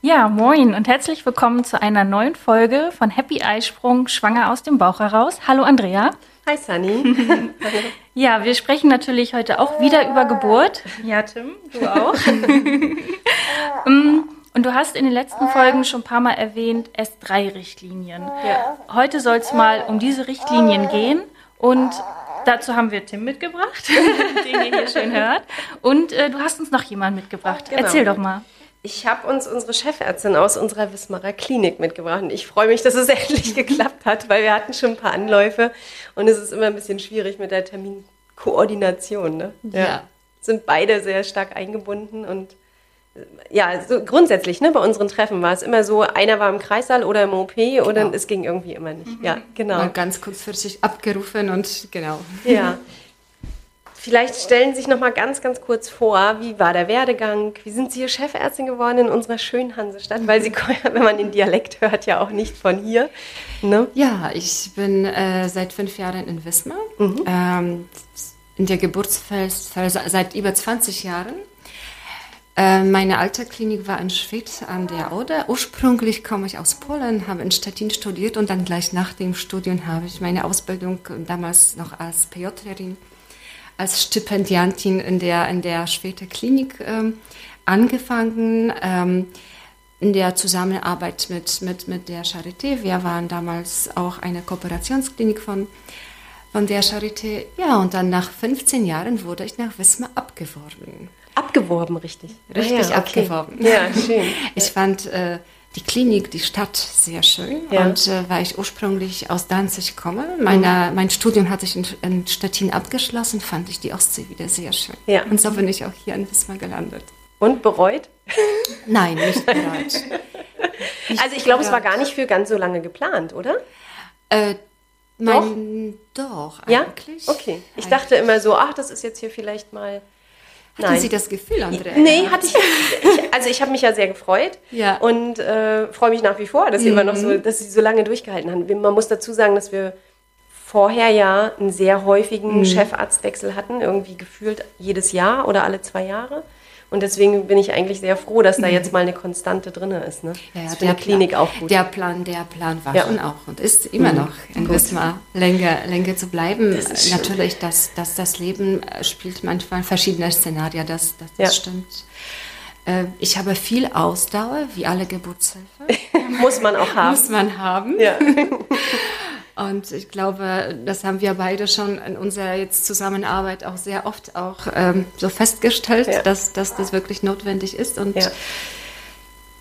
Ja, moin und herzlich willkommen zu einer neuen Folge von Happy Eisprung, schwanger aus dem Bauch heraus. Hallo Andrea. Hi Sunny. Ja, wir sprechen natürlich heute auch wieder über Geburt. Ja, Tim, du auch. Mm, Und du hast in den letzten Folgen schon ein paar Mal erwähnt, S3-Richtlinien. Heute soll es mal um diese Richtlinien gehen und dazu haben wir Tim mitgebracht, den ihr hier schön hört. Und äh, du hast uns noch jemanden mitgebracht. Genau. Erzähl doch mal. Ich habe uns unsere Chefärztin aus unserer Wismarer Klinik mitgebracht und ich freue mich, dass es endlich geklappt hat, weil wir hatten schon ein paar Anläufe und es ist immer ein bisschen schwierig mit der Terminkoordination. Ne? Ja. Sind beide sehr stark eingebunden und ja, so grundsätzlich, ne, bei unseren Treffen war es immer so, einer war im Kreissaal oder im OP oder Genau. es ging irgendwie immer nicht. Ja, genau. Mal ganz kurzfristig abgerufen und genau. Ja. Vielleicht stellen Sie sich noch mal ganz, ganz kurz vor, wie war der Werdegang? Wie sind Sie hier Chefärztin geworden in unserer schönen Hansestadt? Weil Sie, kommen wenn man den Dialekt hört, ja auch nicht von hier. Ne? Ja, ich bin äh, seit fünf Jahren in Wismar, ähm, in der Geburtsphase seit über 20 Jahren. Äh, meine alte Klinik war in Schwedt an der Oder. Ursprünglich komme ich aus Polen, habe in Stettin studiert und dann gleich nach dem Studium habe ich meine Ausbildung damals noch als PJlerin, als Stipendiantin in der, in der Schweder Klinik ähm, angefangen. Ähm, in der Zusammenarbeit mit, mit, mit der Charité. Wir waren damals auch eine Kooperationsklinik von, von der Charité. Ja, und dann nach 15 Jahren wurde ich nach Wismar abgeworben. Abgeworben, richtig. Richtig Ah ja, okay. abgeworben. Ja, schön. Ich fand äh, die Klinik, die Stadt sehr schön. Ja. Und äh, weil ich ursprünglich aus Danzig komme, meine, mein Studium hatte ich in, in Stettin abgeschlossen, fand ich die Ostsee wieder sehr schön. Ja. Und so bin ich auch hier in Wismar gelandet. Und bereut? Nein, nicht bereit. Also ich glaube, es war gar nicht für ganz so lange geplant, oder? Äh, mein, doch, Ja? eigentlich. Okay. Ich dachte immer so, ach, das ist jetzt hier vielleicht mal... Hatten Sie das Gefühl, Andrea? Nee, hatte ich, ich also ich habe mich ja sehr gefreut Ja. und äh, freue mich nach wie vor, dass sie immer noch so, dass sie so lange durchgehalten haben. Man muss dazu sagen, dass wir vorher ja einen sehr häufigen Chefarztwechsel hatten, irgendwie gefühlt jedes Jahr oder alle zwei Jahre. Und deswegen bin ich eigentlich sehr froh, dass da jetzt mal eine Konstante drin ist. Ne? Ja, ja, der Klinik Plan, auch gut. Der Plan, der Plan war Ja. schon auch und ist immer noch in Wismar länger, länger zu bleiben. Das. Natürlich, dass, dass das Leben äh, spielt manchmal verschiedene Szenarien, das, das, das stimmt. Äh, Ich habe viel Ausdauer, wie alle Geburtshilfe. muss man auch haben. Muss man haben. Ja. Und ich glaube, das haben wir beide schon in unserer jetzt Zusammenarbeit auch sehr oft auch ähm, so festgestellt, Ja. dass, dass das wirklich notwendig ist. Und Ja.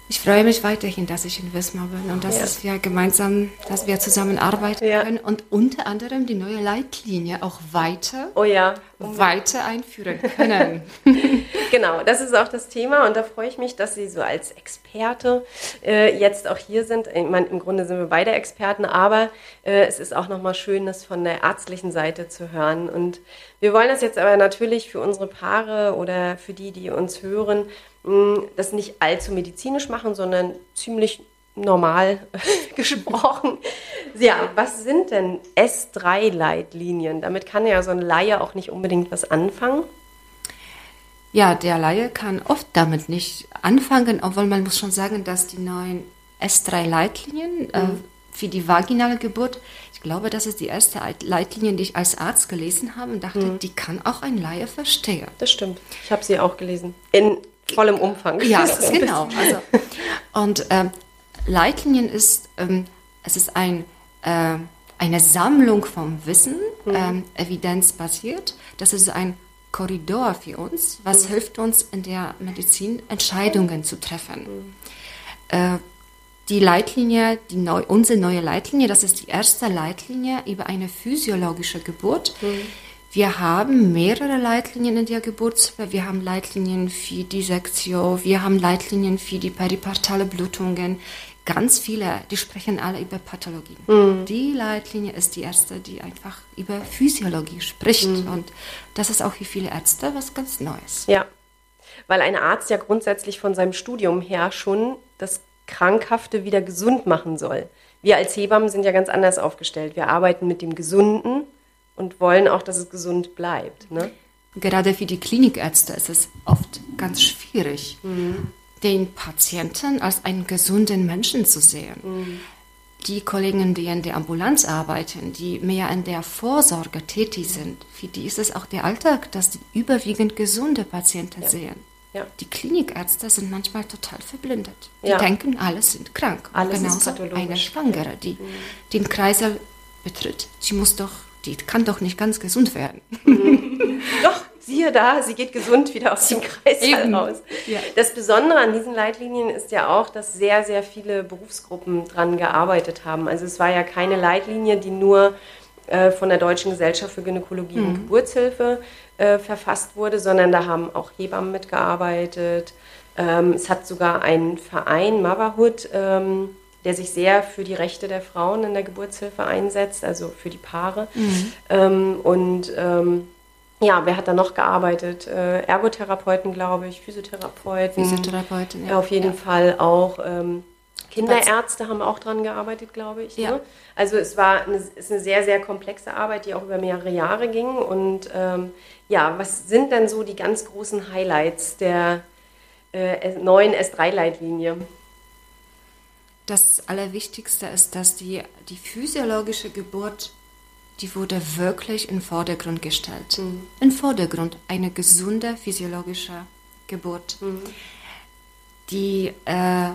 Ich freue mich weiterhin, dass ich in Wismar bin und dass Ja. es wir gemeinsam, dass wir zusammenarbeiten Ja. können und unter anderem die neue Leitlinie auch weiter, Oh ja, weiter einführen können. Genau, das ist auch das Thema und da freue ich mich, dass Sie so als Experte äh, jetzt auch hier sind. Ich meine, im Grunde sind wir beide Experten, aber äh, es ist auch nochmal schön, das von der ärztlichen Seite zu hören. Und wir wollen das jetzt aber natürlich für unsere Paare oder für die, die uns hören, das nicht allzu medizinisch machen, sondern ziemlich normal gesprochen. Ja, was sind denn S3-Leitlinien? Damit kann ja so ein Laie auch nicht unbedingt was anfangen. Ja, der Laie kann oft damit nicht anfangen, obwohl man muss schon sagen, dass die neuen S3-Leitlinien äh, für die vaginale Geburt, ich glaube, das ist die erste Leitlinie, die ich als Arzt gelesen habe und dachte, die kann auch ein Laie verstehen. Das stimmt. Ich habe sie auch gelesen. In vollem Umfang. Ja, genau. Also, und ähm, Leitlinien ist, ähm, es ist ein, äh, eine Sammlung vom Wissen, ähm, evidenzbasiert. Das ist ein Korridor für uns, was hilft uns in der Medizin Entscheidungen zu treffen. Äh, die Leitlinie, die neu, unsere neue Leitlinie, das ist die erste Leitlinie über eine physiologische Geburt, Wir haben mehrere Leitlinien in der Geburtshilfe. Wir haben Leitlinien für die Sektion, wir haben Leitlinien für die peripartale Blutungen. Ganz viele, die sprechen alle über Pathologien. Mhm. Die Leitlinie ist die erste, die einfach über Physiologie spricht. Mhm. Und das ist auch für viele Ärzte was ganz Neues. Ja, weil ein Arzt ja grundsätzlich von seinem Studium her schon das Krankhafte wieder gesund machen soll. Wir als Hebammen sind ja ganz anders aufgestellt. Wir arbeiten mit dem Gesunden und wollen auch, dass es gesund bleibt. Ne? Gerade für die Klinikärzte ist es oft ganz schwierig, mhm. den Patienten als einen gesunden Menschen zu sehen. Mhm. Die Kollegen, die in der Ambulanz arbeiten, die mehr in der Vorsorge tätig sind, für die ist es auch der Alltag, dass die überwiegend gesunde Patienten ja. sehen. Ja. Die Klinikärzte sind manchmal total verblindet. Die ja. denken, alle sind krank. Alles genauso eine Schwangere, die mhm. den Kreisel betritt, sie muss doch die kann doch nicht ganz gesund werden. Mhm. Doch, siehe da, sie geht gesund wieder aus dem Kreis raus. Ja. Das Besondere an diesen Leitlinien ist ja auch, dass sehr, sehr viele Berufsgruppen dran gearbeitet haben. Also es war ja keine Leitlinie, die nur äh, von der Deutschen Gesellschaft für Gynäkologie mhm. und Geburtshilfe äh, verfasst wurde, sondern da haben auch Hebammen mitgearbeitet. Ähm, es hat sogar einen Verein, Motherhood, ähm, der sich sehr für die Rechte der Frauen in der Geburtshilfe einsetzt, also für die Paare. Mhm. Ähm, und ähm, ja, wer hat da noch gearbeitet? Äh, Ergotherapeuten, glaube ich, Physiotherapeuten. Physiotherapeuten, ja. Auf jeden ja. Fall auch. Ähm, Kinderärzte haben auch dran gearbeitet, glaube ich. Ja. Ne? Also es war eine, ist eine sehr, sehr komplexe Arbeit, die auch über mehrere Jahre ging. Und ähm, ja, was sind denn so die ganz großen Highlights der äh, neuen S3-Leitlinie? Das Allerwichtigste ist, dass die, die physiologische Geburt, die wurde wirklich in Vordergrund gestellt. Mhm. In Vordergrund eine gesunde physiologische Geburt. Mhm. Die äh,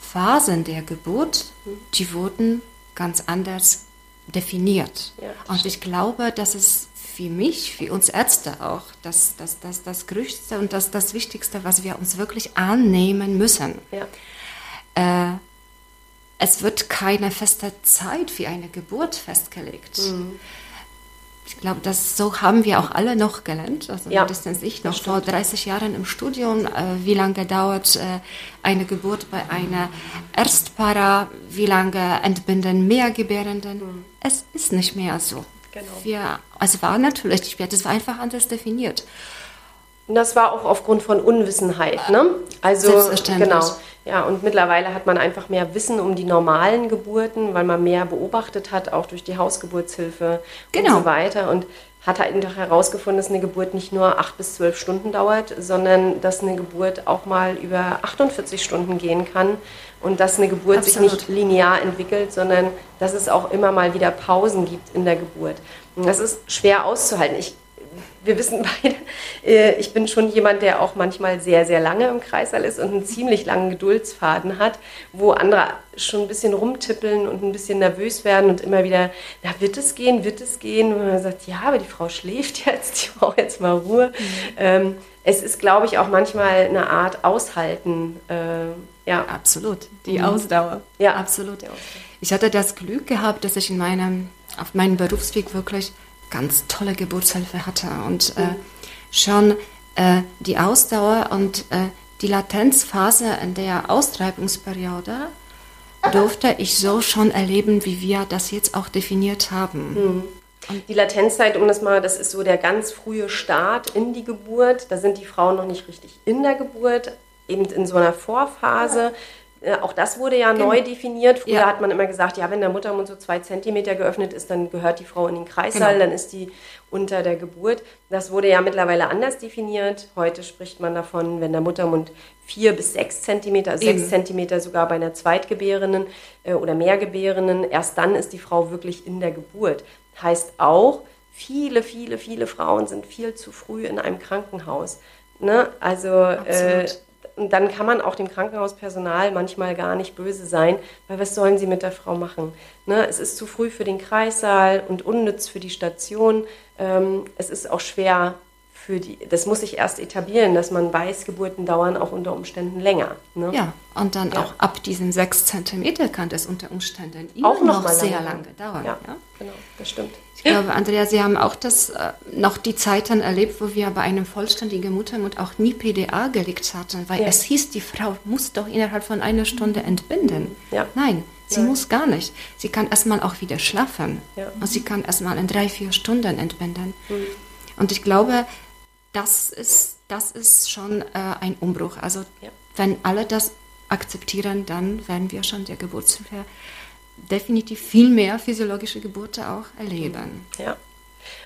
Phasen der Geburt, mhm. die wurden ganz anders definiert. Ja, und ich glaube, das ist für mich, für uns Ärzte auch, das, das, das, das Größte und das, das Wichtigste, was wir uns wirklich annehmen müssen. Ja. Äh, es wird keine feste Zeit für eine Geburt festgelegt. Mhm. Ich glaube, das so haben wir auch alle noch gelernt, also ja, mindestens ich noch vor 30 Jahren im Studium. Äh, wie lange dauert äh, eine Geburt bei einer Erstpara? Wie lange entbinden Mehrgebärenden? Mhm. Es ist nicht mehr so. Genau. Wir, also war natürlich das war einfach anders definiert. Und das war auch aufgrund von Unwissenheit, ne? Also genau. Ja, und mittlerweile hat man einfach mehr Wissen um die normalen Geburten, weil man mehr beobachtet hat, auch durch die Hausgeburtshilfe genau. und so weiter. Und hat halt einfach herausgefunden, dass eine Geburt nicht nur acht bis zwölf Stunden dauert, sondern dass eine Geburt auch mal über 48 Stunden gehen kann und dass eine Geburt Absolut. sich nicht linear entwickelt, sondern dass es auch immer mal wieder Pausen gibt in der Geburt. Und das ist schwer auszuhalten. Ich wir wissen beide, äh, ich bin schon jemand, der auch manchmal sehr, sehr lange im Kreißsaal ist und einen ziemlich langen Geduldsfaden hat, wo andere schon ein bisschen rumtippeln und ein bisschen nervös werden und immer wieder, na, wird es gehen, wird es gehen? Und man sagt, ja, aber die Frau schläft jetzt, die braucht jetzt mal Ruhe. Mhm. Ähm, es ist, glaube ich, auch manchmal eine Art Aushalten. Äh, ja. Absolut, die mhm. Ausdauer. Ja, absolut. Ich hatte das Glück gehabt, dass ich in meinem, auf meinem Berufsweg wirklich ganz tolle Geburtshilfe hatte und äh, schon äh, die Ausdauer und äh, die Latenzphase in der Austreibungsperiode durfte ich so schon erleben, wie wir das jetzt auch definiert haben. Mhm. Die Latenzzeit, um das mal, das ist so der ganz frühe Start in die Geburt. Da sind die Frauen noch nicht richtig in der Geburt, eben in so einer Vorphase. Äh, auch das wurde ja genau. neu definiert. Früher ja. hat man immer gesagt, ja, wenn der Muttermund so zwei Zentimeter geöffnet ist, dann gehört die Frau in den Kreissaal, genau. dann ist die unter der Geburt. Das wurde ja mittlerweile anders definiert. Heute spricht man davon, wenn der Muttermund vier bis sechs Zentimeter, also sechs Zentimeter sogar bei einer Zweitgebärenden äh, oder Mehrgebärenden, erst dann ist die Frau wirklich in der Geburt. Heißt auch, viele, viele, viele Frauen sind viel zu früh in einem Krankenhaus. Ne? Also äh, und dann kann man auch dem Krankenhauspersonal manchmal gar nicht böse sein, weil was sollen sie mit der Frau machen? Ne? Es ist zu früh für den Kreissaal und unnütz für die Station. Ähm, es ist auch schwer für die, das muss sich erst etablieren, dass man weiß, Geburten dauern auch unter Umständen länger. Ne? Ja, und dann ja. auch ab diesen sechs Zentimeter kann das unter Umständen immer auch noch, noch sehr lange, lange dauern. Ja, ja, genau, das stimmt. Ich glaube, Andrea, Sie haben auch das äh, noch die Zeiten erlebt, wo wir bei einem vollständigen Muttermund auch nie PDA gelegt hatten, weil ja. es hieß, die Frau muss doch innerhalb von einer Stunde entbinden. Ja. Nein, sie Nein. muss gar nicht. Sie kann erstmal auch wieder schlafen und sie kann erstmal in drei, vier Stunden entbinden. Mhm. Und ich glaube, das ist, das ist schon äh, ein Umbruch. Also ja. wenn alle das akzeptieren, dann werden wir schon der Geburtshilfe definitiv viel mehr physiologische Geburten auch erleben. Ja.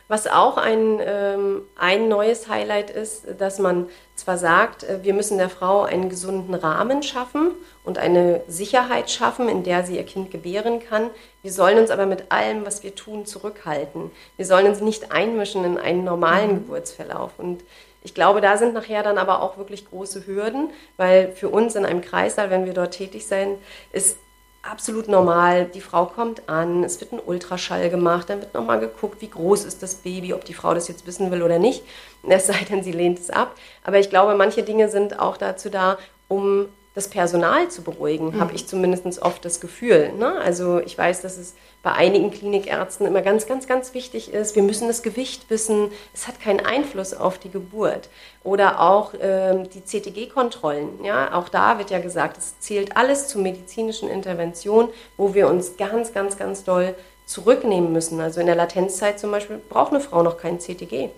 Was auch ein, ähm, ein neues Highlight ist, dass man zwar sagt, äh, wir müssen der Frau einen gesunden Rahmen schaffen und eine Sicherheit schaffen, in der sie ihr Kind gebären kann. Wir sollen uns aber mit allem, was wir tun, zurückhalten. Wir sollen uns nicht einmischen in einen normalen mhm. Geburtsverlauf. Und ich glaube, da sind nachher dann aber auch wirklich große Hürden, weil für uns in einem Kreißsaal, wenn wir dort tätig sein, ist absolut normal. Die Frau kommt an, es wird ein Ultraschall gemacht, dann wird nochmal geguckt, wie groß ist das Baby, ob die Frau das jetzt wissen will oder nicht. Es sei denn, sie lehnt es ab. Aber ich glaube, manche Dinge sind auch dazu da, um das Personal zu beruhigen, mhm. habe ich zumindest oft das Gefühl. Ne? Also ich weiß, dass es bei einigen Klinikärzten immer ganz, ganz, ganz wichtig ist, wir müssen das Gewicht wissen, es hat keinen Einfluss auf die Geburt. Oder auch ähm, die CTG-Kontrollen. Ja? Auch da wird ja gesagt, es zählt alles zur medizinischen Intervention, wo wir uns ganz, ganz, ganz doll zurücknehmen müssen. Also in der Latenzzeit zum Beispiel braucht eine Frau noch kein CTG.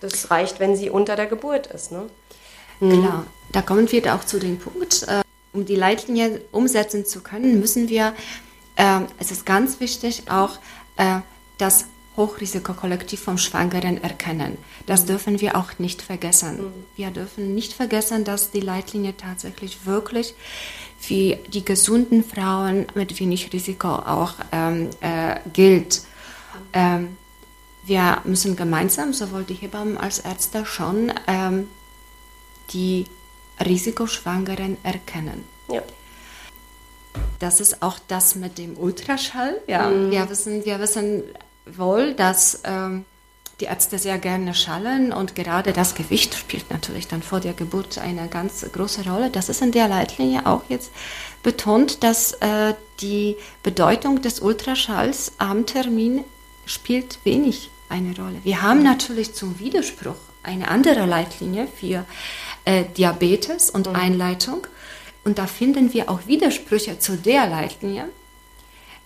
Das reicht, wenn sie unter der Geburt ist. Ne? Klar, da kommen wir auch zu dem Punkt, äh, um die Leitlinie umsetzen zu können, müssen wir, äh, es ist ganz wichtig auch, äh, das Hochrisikokollektiv vom Schwangeren erkennen. Das mhm. dürfen wir auch nicht vergessen. Mhm. Wir dürfen nicht vergessen, dass die Leitlinie tatsächlich wirklich für die gesunden Frauen mit wenig Risiko auch ähm, äh, gilt. Ähm, wir müssen gemeinsam, sowohl die Hebammen als Ärzte, schon ähm, die Risikoschwangeren erkennen. Ja. Das ist auch das mit dem Ultraschall. Ja, mhm. wir, wissen, wir wissen wohl, dass ähm, die Ärzte sehr gerne schallen und gerade das Gewicht spielt natürlich dann vor der Geburt eine ganz große Rolle. Das ist in der Leitlinie auch jetzt betont, dass äh, die Bedeutung des Ultraschalls am Termin spielt wenig eine Rolle. Wir haben natürlich zum Widerspruch eine andere Leitlinie für äh, Diabetes und mhm. Einleitung. Und da finden wir auch Widersprüche zu der Leitlinie.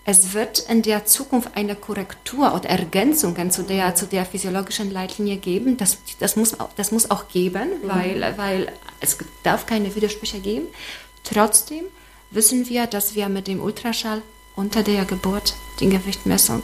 Es wird in der Zukunft eine Korrektur oder Ergänzungen zu der, zu der physiologischen Leitlinie geben. Das, das, muss, das muss auch geben, mhm. weil, weil es darf keine Widersprüche geben. Trotzdem wissen wir, dass wir mit dem Ultraschall unter der Geburt die Gewichtmessung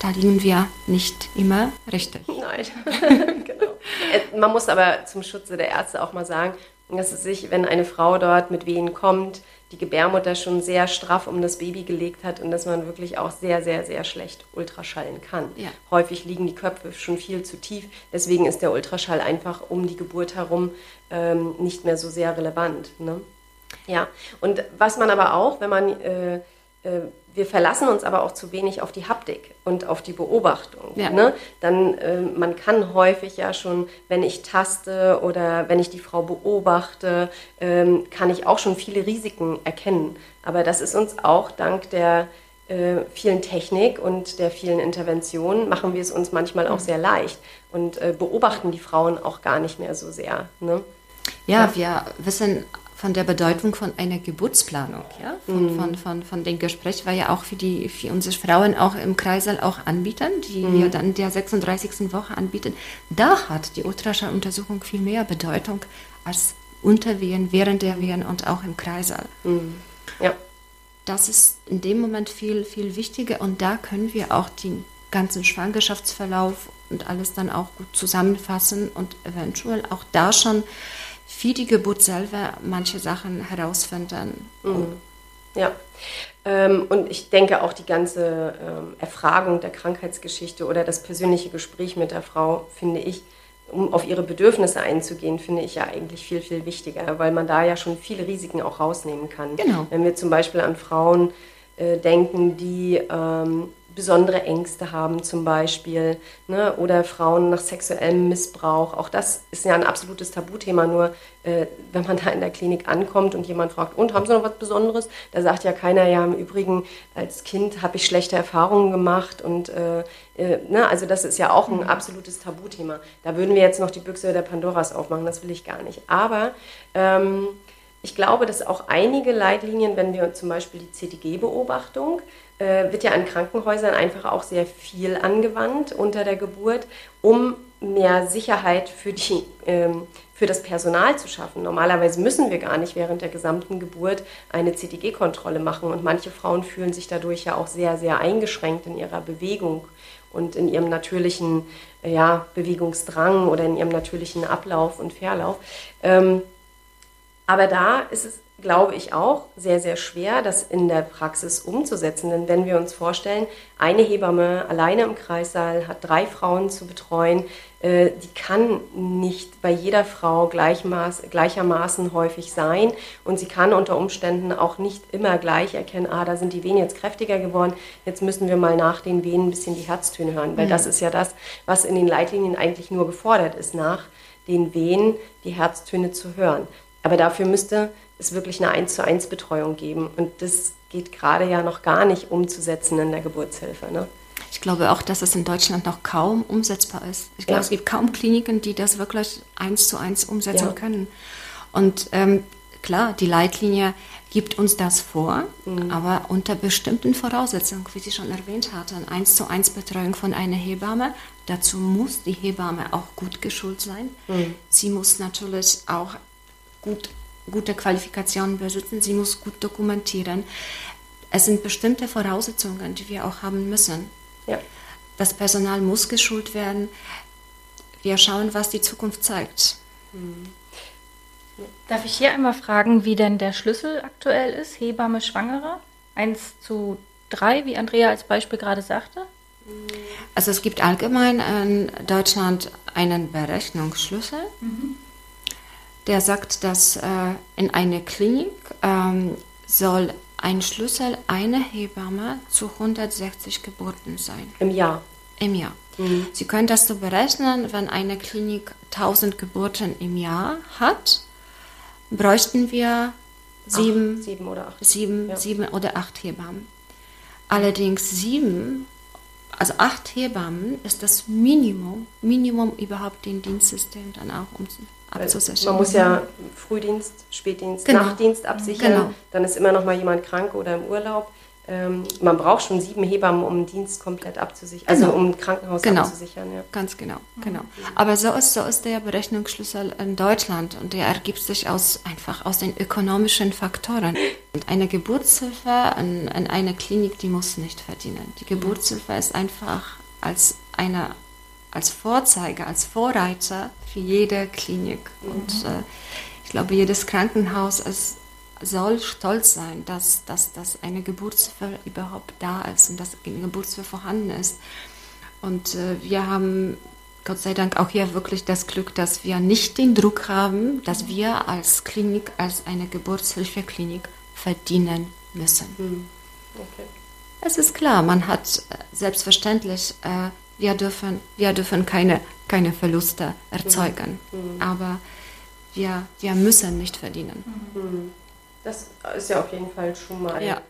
da liegen wir nicht immer richtig. Nein, genau. Äh, man muss aber zum Schutze der Ärzte auch mal sagen, dass es sich, wenn eine Frau dort mit Wehen kommt, die Gebärmutter schon sehr straff um das Baby gelegt hat und dass man wirklich auch sehr, sehr, sehr schlecht Ultraschallen kann. Ja. Häufig liegen die Köpfe schon viel zu tief. Deswegen ist der Ultraschall einfach um die Geburt herum ähm, nicht mehr so sehr relevant. Ne? Ja, und was man aber auch, wenn man äh, äh, wir verlassen uns aber auch zu wenig auf die Haptik und auf die Beobachtung. Ja. Ne? Dann, äh, man kann häufig ja schon, wenn ich taste oder wenn ich die Frau beobachte, ähm, kann ich auch schon viele Risiken erkennen. Aber das ist uns auch dank der äh, vielen Technik und der vielen Interventionen, machen wir es uns manchmal auch mhm. sehr leicht und äh, beobachten die Frauen auch gar nicht mehr so sehr. Ne? Ja, ja, wir wissen von der Bedeutung von einer Geburtsplanung, ja, von, mhm. von, von, von dem Gespräch, weil ja auch für die, für unsere Frauen auch im Kreißsaal auch anbieten, die mhm. wir dann der 36. Woche anbieten. Da hat die Ultraschalluntersuchung viel mehr Bedeutung als unter Wehen, während der Wehen und auch im Kreißsaal. Mhm. Ja. Das ist in dem Moment viel, viel wichtiger und da können wir auch den ganzen Schwangerschaftsverlauf und alles dann auch gut zusammenfassen und eventuell auch da schon für die Geburt selber manche Sachen herausfinden. Mhm. Ja. Ähm, und ich denke auch die ganze ähm, Erfragung der Krankheitsgeschichte oder das persönliche Gespräch mit der Frau, finde ich, um auf ihre Bedürfnisse einzugehen, finde ich ja eigentlich viel, viel wichtiger, weil man da ja schon viele Risiken auch rausnehmen kann. Genau. Wenn wir zum Beispiel an Frauen äh, denken, die ähm, besondere Ängste haben zum Beispiel ne? oder Frauen nach sexuellem Missbrauch. Auch das ist ja ein absolutes Tabuthema. Nur äh, wenn man da in der Klinik ankommt und jemand fragt, und haben Sie noch was Besonderes? Da sagt ja keiner, ja im Übrigen als Kind habe ich schlechte Erfahrungen gemacht und äh, äh, ne? also das ist ja auch ein absolutes Tabuthema. Da würden wir jetzt noch die Büchse der Pandoras aufmachen, das will ich gar nicht. Aber ähm, ich glaube, dass auch einige Leitlinien, wenn wir zum Beispiel die CTG-Beobachtung, äh, wird ja an Krankenhäusern einfach auch sehr viel angewandt unter der Geburt, um mehr Sicherheit für, die, ähm, für das Personal zu schaffen. Normalerweise müssen wir gar nicht während der gesamten Geburt eine CTG-Kontrolle machen und manche Frauen fühlen sich dadurch ja auch sehr, sehr eingeschränkt in ihrer Bewegung und in ihrem natürlichen ja, Bewegungsdrang oder in ihrem natürlichen Ablauf und Verlauf. Ähm, aber da ist es, glaube ich, auch sehr, sehr schwer, das in der Praxis umzusetzen. Denn wenn wir uns vorstellen, eine Hebamme alleine im Kreissaal hat drei Frauen zu betreuen, äh, die kann nicht bei jeder Frau gleichmaß, gleichermaßen häufig sein und sie kann unter Umständen auch nicht immer gleich erkennen, ah, da sind die Venen jetzt kräftiger geworden, jetzt müssen wir mal nach den Venen ein bisschen die Herztöne hören, weil mhm. das ist ja das, was in den Leitlinien eigentlich nur gefordert ist, nach den Venen die Herztöne zu hören. Aber dafür müsste es wirklich eine 1 zu 1 Betreuung geben. Und das geht gerade ja noch gar nicht umzusetzen in der Geburtshilfe. Ne? Ich glaube auch, dass es in Deutschland noch kaum umsetzbar ist. Ich glaube, ja. es gibt kaum Kliniken, die das wirklich eins zu eins umsetzen ja. können. Und ähm, klar, die Leitlinie gibt uns das vor, mhm. aber unter bestimmten Voraussetzungen, wie Sie schon erwähnt hatten, eins zu eins Betreuung von einer Hebamme. Dazu muss die Hebamme auch gut geschult sein. Mhm. Sie muss natürlich auch gut, gute Qualifikationen besitzen, sie muss gut dokumentieren. Es sind bestimmte Voraussetzungen, die wir auch haben müssen. Ja. Das Personal muss geschult werden. Wir schauen, was die Zukunft zeigt. Hm. Darf ich hier einmal fragen, wie denn der Schlüssel aktuell ist? Hebamme Schwangere? 1 zu 3, wie Andrea als Beispiel gerade sagte? Also es gibt allgemein in Deutschland einen Berechnungsschlüssel. Mhm der sagt, dass äh, in einer Klinik ähm, soll ein Schlüssel eine Hebamme zu 160 Geburten sein. Im Jahr? Im Jahr. Mhm. Sie können das so berechnen, wenn eine Klinik 1000 Geburten im Jahr hat, bräuchten wir sieben, acht, sieben oder acht. Sieben, ja. sieben oder acht Hebammen. Allerdings sieben, also acht Hebammen ist das Minimum, Minimum überhaupt den Dienstsystem dann auch umzusetzen abzusichern. Man muss ja Frühdienst, Spätdienst, genau. Nachtdienst absichern. Genau. Dann ist immer noch mal jemand krank oder im Urlaub. Ähm, man braucht schon sieben Hebammen, um den Dienst komplett abzusichern, also genau. um ein Krankenhaus genau. abzusichern. Ja. Ganz genau, genau. Aber so ist, so ist der Berechnungsschlüssel in Deutschland und der ergibt sich aus, einfach aus den ökonomischen Faktoren. Und eine Geburtshilfe in, in einer Klinik, die muss nicht verdienen. Die Geburtshilfe ist einfach als eine als Vorzeiger, als Vorreiter für jede Klinik. Mhm. Und äh, ich glaube, jedes Krankenhaus ist, soll stolz sein, dass, dass, dass eine Geburtshilfe überhaupt da ist und dass eine Geburtshilfe vorhanden ist. Und äh, wir haben Gott sei Dank auch hier wirklich das Glück, dass wir nicht den Druck haben, dass wir als Klinik, als eine Geburtshilfeklinik verdienen müssen. Mhm. Okay. Es ist klar, man hat äh, selbstverständlich äh, wir dürfen, wir dürfen keine, keine Verluste erzeugen. Mhm. mhm. Aber wir, wir müssen nicht verdienen. Mhm. Das ist ja auf jeden Fall schon mal ja.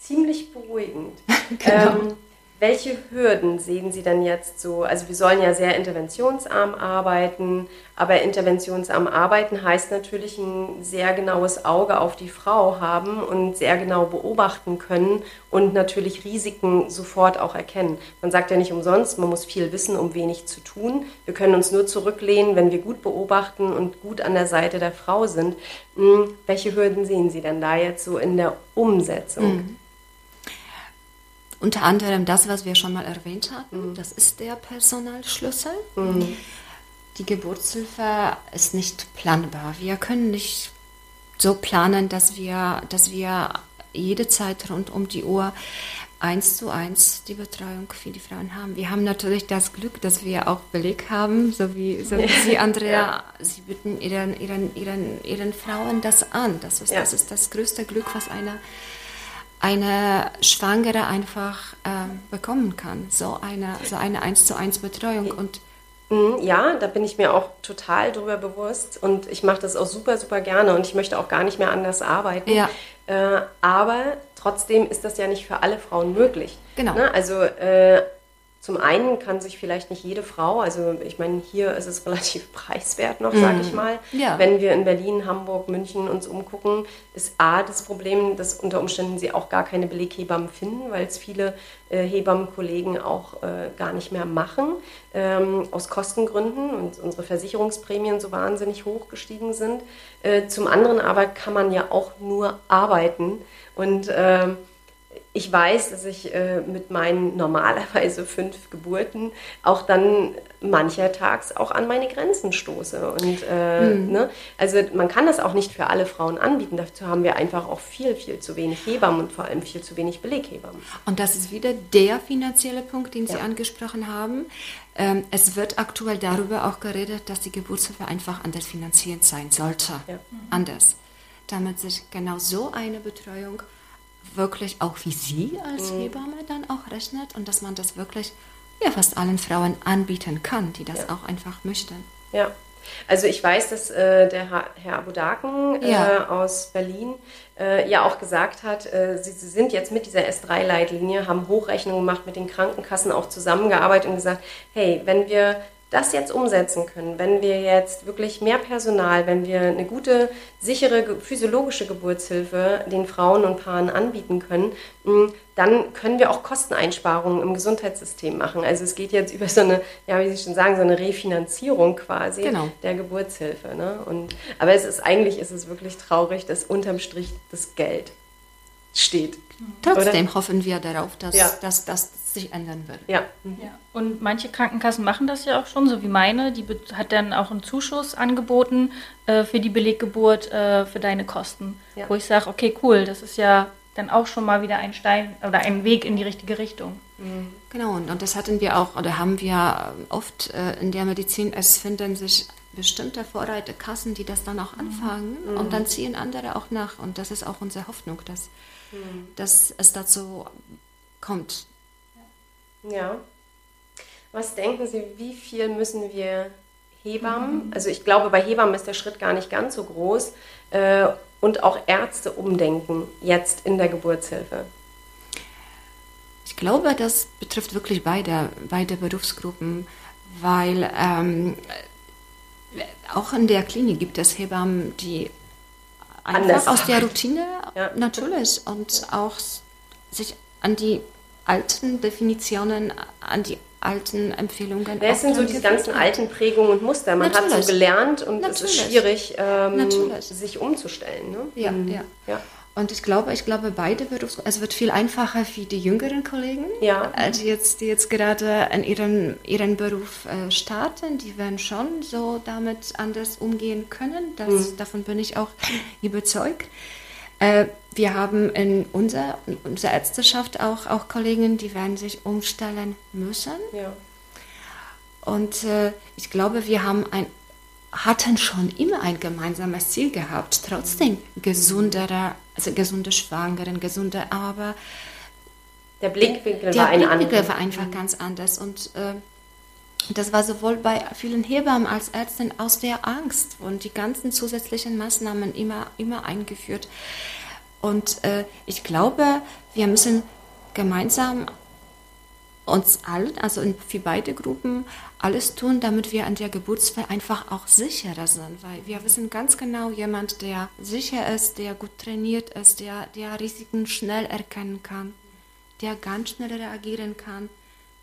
ziemlich beruhigend. genau. Ähm, welche Hürden sehen Sie denn jetzt so? Also wir sollen ja sehr interventionsarm arbeiten, aber interventionsarm arbeiten heißt natürlich ein sehr genaues Auge auf die Frau haben und sehr genau beobachten können und natürlich Risiken sofort auch erkennen. Man sagt ja nicht umsonst, man muss viel wissen, um wenig zu tun. Wir können uns nur zurücklehnen, wenn wir gut beobachten und gut an der Seite der Frau sind. Hm, welche Hürden sehen Sie denn da jetzt so in der Umsetzung? Mhm. Unter anderem das, was wir schon mal erwähnt hatten, mhm. das ist der Personalschlüssel. Mhm. Die Geburtshilfe ist nicht planbar. Wir können nicht so planen, dass wir, dass wir jede Zeit rund um die Uhr eins zu eins die Betreuung für die Frauen haben. Wir haben natürlich das Glück, dass wir auch Beleg haben, so wie, so wie Sie, Andrea, ja. Sie bieten ihren, ihren, ihren, ihren Frauen das an. Das ist, ja. das ist das größte Glück, was eine eine Schwangere einfach äh, bekommen kann. So eine, so eine 1 zu 1 Betreuung. Und Mhm, Ja, da bin ich mir auch total drüber bewusst und ich mache das auch super, super gerne und ich möchte auch gar nicht mehr anders arbeiten. Ja. Äh, aber trotzdem ist das ja nicht für alle Frauen möglich. Genau. Ne? Also äh, zum einen kann sich vielleicht nicht jede Frau, also ich meine, hier ist es relativ preiswert noch, sage ich mal. Mhm. Ja. Wenn wir in Berlin, Hamburg, München uns umgucken, ist A das Problem, dass unter Umständen sie auch gar keine Beleghebammen finden, weil es viele äh, Hebammenkollegen auch äh, gar nicht mehr machen, ähm, aus Kostengründen und unsere Versicherungsprämien so wahnsinnig hoch gestiegen sind. Äh, zum anderen aber kann man ja auch nur arbeiten und ähm, ich weiß, dass ich äh, mit meinen normalerweise fünf Geburten auch dann manchertags auch an meine Grenzen stoße. Und äh, ne? also man kann das auch nicht für alle Frauen anbieten. Dazu haben wir einfach auch viel, viel zu wenig Hebammen und vor allem viel zu wenig Beleghebammen. Und das ist wieder der finanzielle Punkt, den Sie Ja. angesprochen haben. Ähm, es wird aktuell darüber auch geredet, dass die Geburtshilfe einfach anders finanziert sein sollte. Ja. Anders. Damit sich genau so eine Betreuung wirklich auch wie Sie als Mhm. Hebamme dann auch rechnet und dass man das wirklich ja, fast allen Frauen anbieten kann, die das Ja. auch einfach möchten. Ja. Also ich weiß, dass äh, der Herr, Herr Abudaken äh, Ja. aus Berlin äh, ja auch gesagt hat, äh, sie, sie sind jetzt mit dieser S3-Leitlinie, haben Hochrechnungen gemacht, mit den Krankenkassen auch zusammengearbeitet und gesagt, hey, wenn wir das jetzt umsetzen können, wenn wir jetzt wirklich mehr Personal, wenn wir eine gute, sichere physiologische Geburtshilfe den Frauen und Paaren anbieten können, mh, dann können wir auch Kosteneinsparungen im Gesundheitssystem machen. Also es geht jetzt über so eine, ja, wie Sie schon sagen, so eine Refinanzierung quasi Genau. der Geburtshilfe. Ne? Und, aber es ist eigentlich ist es wirklich traurig, dass unterm Strich das Geld steht. Trotzdem hoffen wir darauf, dass, Ja. dass das sich ändern wird. Ja. Ja. Und manche Krankenkassen machen das ja auch schon, so wie meine. Die hat dann auch einen Zuschuss angeboten äh, für die Beleggeburt äh, für deine Kosten. Ja. Wo ich sage, okay, cool, das ist ja dann auch schon mal wieder ein Stein oder ein Weg in die richtige Richtung. Genau, und, und das hatten wir auch, oder haben wir oft äh, in der Medizin, es finden sich bestimmte Vorreiterkassen, die das dann auch anfangen und dann ziehen andere auch nach. Und das ist auch unsere Hoffnung, dass, dass es dazu kommt. Ja. Was denken Sie, wie viel müssen wir Hebammen, also ich glaube, bei Hebammen ist der Schritt gar nicht ganz so groß, äh, und auch Ärzte umdenken jetzt in der Geburtshilfe? Ich glaube, das betrifft wirklich beide, beide Berufsgruppen, weil ähm, auch in der Klinik gibt es Hebammen, die Anders einfach aus der. Routine Ja. natürlich und auch sich an die alten Definitionen, an die alten Empfehlungen. Das auch sind so diese ganzen hat. alten Prägungen und Muster. Man hat Natürlich. so gelernt und es ist Natürlich. schwierig, ähm, Natürlich. sich umzustellen. Ne? Ja, Mhm. ja. ja. Und ich glaube, ich glaube, beide Berufsgruppen, es wird viel einfacher für die jüngeren Kollegen, Ja. die jetzt, die jetzt gerade in ihren, ihren Beruf äh, starten, die werden schon so damit anders umgehen können. Das, Mhm. Davon bin ich auch überzeugt. Äh, wir haben in unserer, in unserer Ärzteschaft auch, auch Kollegen, die werden sich umstellen müssen. ja. Und äh, ich glaube, wir haben ein, hatten schon immer ein gemeinsames Ziel gehabt, trotzdem gesundere, also gesunde Schwangeren, gesunde, aber Der Blickwinkel der war ein Blickwinkel war einfach ganz anders. Und äh, das war sowohl bei vielen Hebammen als Ärzten aus der Angst und die ganzen zusätzlichen Maßnahmen immer, immer eingeführt. Und äh, ich glaube, wir müssen gemeinsam uns allen, also für beide Gruppen, alles tun, damit wir an der Geburtsfall einfach auch sicherer sind. Weil wir wissen ganz genau, jemand, der sicher ist, der gut trainiert ist, der, der Risiken schnell erkennen kann, der ganz schnell reagieren kann,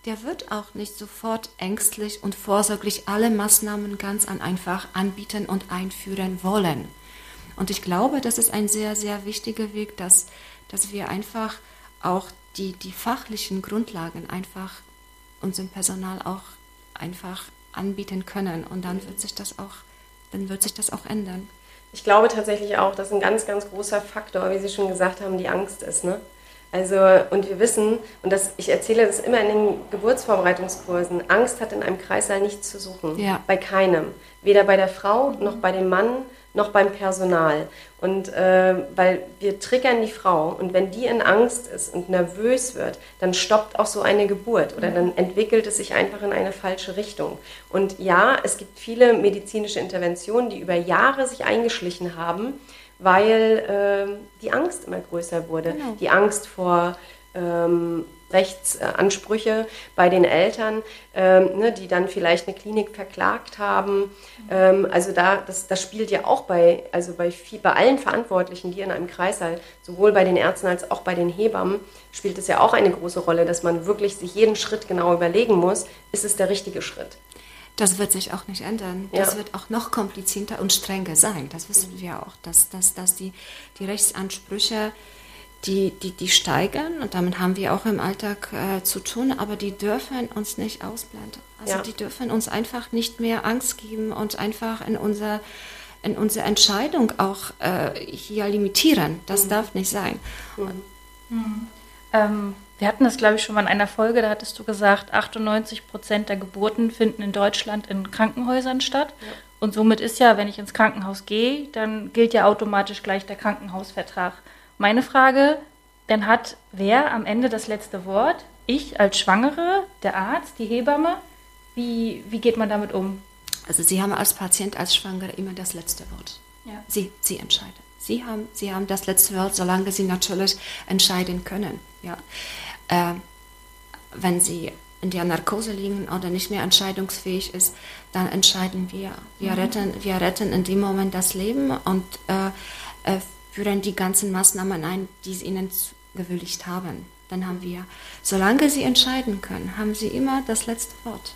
der wird auch nicht sofort ängstlich und vorsorglich alle Maßnahmen ganz an einfach anbieten und einführen wollen. Und ich glaube, das ist ein sehr, sehr wichtiger Weg, dass, dass wir einfach auch die, die fachlichen Grundlagen einfach unserem Personal auch einfach anbieten können. Und dann wird sich das auch, dann wird sich das auch ändern. Ich glaube tatsächlich auch, dass ein ganz, ganz großer Faktor, wie Sie schon gesagt haben, die Angst ist. Ne? Also, und wir wissen, und das, ich erzähle das immer in den Geburtsvorbereitungskursen, Angst hat in einem Kreißsaal nichts zu suchen. Ja. Bei keinem. Weder bei der Frau, noch bei dem Mann, noch beim Personal. Und äh, weil wir triggern die Frau und wenn die in Angst ist und nervös wird, dann stoppt auch so eine Geburt oder dann entwickelt es sich einfach in eine falsche Richtung. Und ja, es gibt viele medizinische Interventionen, die über Jahre sich eingeschlichen haben, weil äh, die Angst immer größer wurde. Genau. Die Angst vor ähm, Rechtsansprüche bei den Eltern, ähm, ne, die dann vielleicht eine Klinik verklagt haben. Ähm, also da, das, das spielt ja auch bei, also bei, viel, bei allen Verantwortlichen, die in einem Kreißsaal, sowohl bei den Ärzten als auch bei den Hebammen, spielt es ja auch eine große Rolle, dass man wirklich sich jeden Schritt genau überlegen muss, ist es der richtige Schritt. Das wird sich auch nicht ändern. Das Ja. wird auch noch komplizierter und strenger sein. Das wissen wir auch, dass, dass, dass die, die Rechtsansprüche, die, die, die steigern und damit haben wir auch im Alltag äh, zu tun, aber die dürfen uns nicht ausblenden. Also Ja. die dürfen uns einfach nicht mehr Angst geben und einfach in unser in unsere Entscheidung auch äh, hier limitieren. Das darf nicht sein. Ähm, wir hatten das, glaube ich, schon mal in einer Folge, da hattest du gesagt, 98 Prozent der Geburten finden in Deutschland in Krankenhäusern statt. Und somit ist ja, wenn ich ins Krankenhaus gehe, dann gilt ja automatisch gleich der Krankenhausvertrag. Meine Frage, dann hat wer am Ende das letzte Wort? Ich als Schwangere, der Arzt, die Hebamme? Wie, wie geht man damit um? Also Sie haben als Patient, als Schwangere immer das letzte Wort. Ja. Sie, Sie entscheiden. Sie haben, Sie haben das letzte Wort, solange Sie natürlich entscheiden können. Ja. Äh, wenn Sie in der Narkose liegen oder nicht mehr entscheidungsfähig ist, dann entscheiden wir. Wir, retten, wir retten in dem Moment das Leben und äh, äh, führen die ganzen Maßnahmen ein, die Sie Ihnen gewilligt haben. Dann haben wir, solange Sie entscheiden können, haben Sie immer das letzte Wort.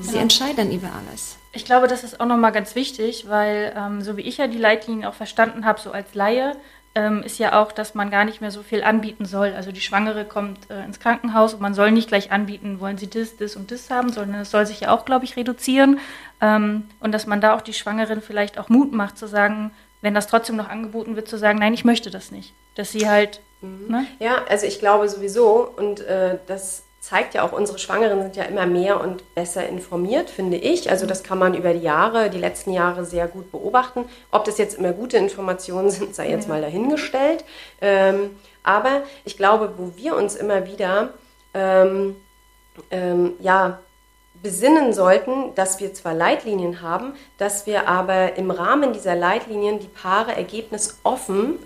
Sie entscheiden über alles. Ich glaube, das ist auch nochmal ganz wichtig, weil ähm, so wie ich ja die Leitlinien auch verstanden habe, so als Laie, ähm, ist ja auch, dass man gar nicht mehr so viel anbieten soll. Also die Schwangere kommt äh, ins Krankenhaus und man soll nicht gleich anbieten, wollen sie das, das und das haben, sondern es soll sich ja auch, glaube ich, reduzieren. Ähm, und dass man da auch die Schwangeren vielleicht auch Mut macht zu sagen, wenn das trotzdem noch angeboten wird, zu sagen, nein, ich möchte das nicht. Dass sie halt, ne? Ja, also ich glaube sowieso und äh, das zeigt ja auch, unsere Schwangeren sind ja immer mehr und besser informiert, finde ich. Also das kann man über die Jahre, die letzten Jahre sehr gut beobachten. Ob das jetzt immer gute Informationen sind, sei jetzt mal dahingestellt. Ähm, aber ich glaube, wo wir uns immer wieder ähm, ähm, ja, besinnen sollten, dass wir zwar Leitlinien haben, dass wir aber im Rahmen dieser Leitlinien die Paare ergebnisoffen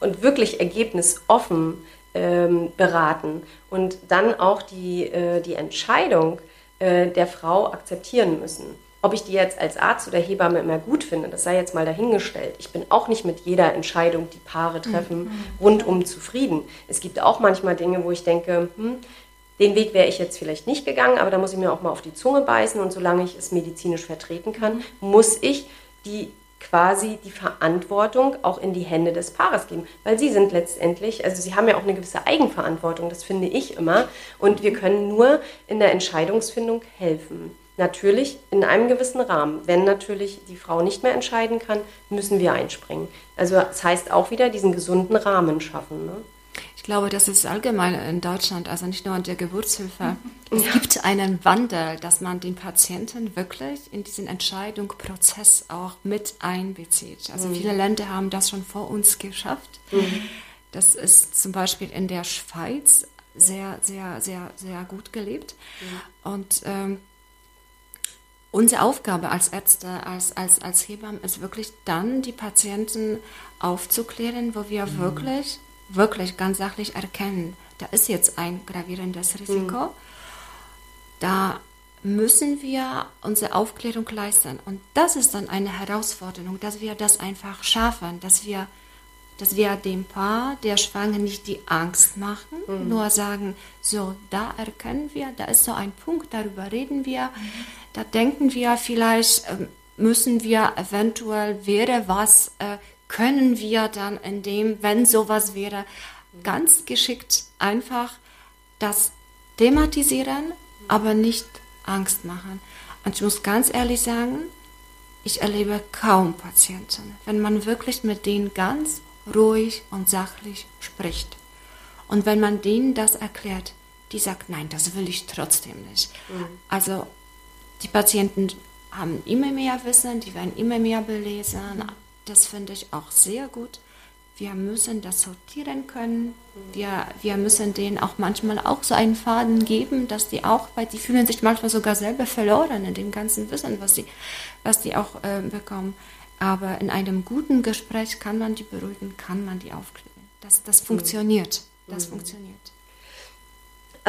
und wirklich ergebnisoffen ähm, beraten und dann auch die, äh, die Entscheidung äh, der Frau akzeptieren müssen. Ob ich die jetzt als Arzt oder Hebamme immer gut finde, das sei jetzt mal dahingestellt. Ich bin auch nicht mit jeder Entscheidung, die Paare treffen, rundum zufrieden. Es gibt auch manchmal Dinge, wo ich denke, hm, den Weg wäre ich jetzt vielleicht nicht gegangen, aber da muss ich mir auch mal auf die Zunge beißen und solange ich es medizinisch vertreten kann, muss ich die quasi die Verantwortung auch in die Hände des Paares geben, weil sie sind letztendlich, also sie haben ja auch eine gewisse Eigenverantwortung, das finde ich immer, und wir können nur in der Entscheidungsfindung helfen. Natürlich in einem gewissen Rahmen. Wenn natürlich die Frau nicht mehr entscheiden kann, müssen wir einspringen. Also das heißt auch wieder diesen gesunden Rahmen schaffen. Ne? Ich glaube, das ist allgemein in Deutschland, also nicht nur in der Geburtshilfe. Es gibt einen Wandel, dass man den Patienten wirklich in diesen Entscheidungsprozess auch mit einbezieht. Also viele Länder haben das schon vor uns geschafft. Das ist zum Beispiel in der Schweiz sehr, sehr, sehr, sehr gut gelebt. Und ähm, unsere Aufgabe als Ärzte, als, als, als Hebammen ist wirklich dann, die Patienten aufzuklären, wo wir wirklich, wirklich ganz sachlich erkennen, da ist jetzt ein gravierendes Risiko. Da müssen wir unsere Aufklärung leisten. Und das ist dann eine Herausforderung, dass wir das einfach schaffen, dass wir, dass wir dem Paar, der Schwangeren, nicht die Angst machen, nur sagen, so, da erkennen wir, da ist so ein Punkt, darüber reden wir, da denken wir vielleicht, ähm, müssen wir eventuell, wäre was, äh, können wir dann in dem, wenn sowas wäre, ganz geschickt einfach das thematisieren, aber nicht Angst machen. Und ich muss ganz ehrlich sagen, ich erlebe kaum Patienten, wenn man wirklich mit denen ganz ruhig und sachlich spricht. Und wenn man denen das erklärt, die sagt, nein, das will ich trotzdem nicht. Also die Patienten haben immer mehr Wissen, die werden immer mehr belesen. Das finde ich auch sehr gut. Wir müssen das sortieren können. Wir, wir müssen denen auch manchmal auch so einen Faden geben, dass die auch, weil die fühlen sich manchmal sogar selber verloren in dem ganzen Wissen, was sie, was die auch äh, bekommen. Aber in einem guten Gespräch kann man die beruhigen, kann man die aufklären. Das, das funktioniert. Das mhm. funktioniert.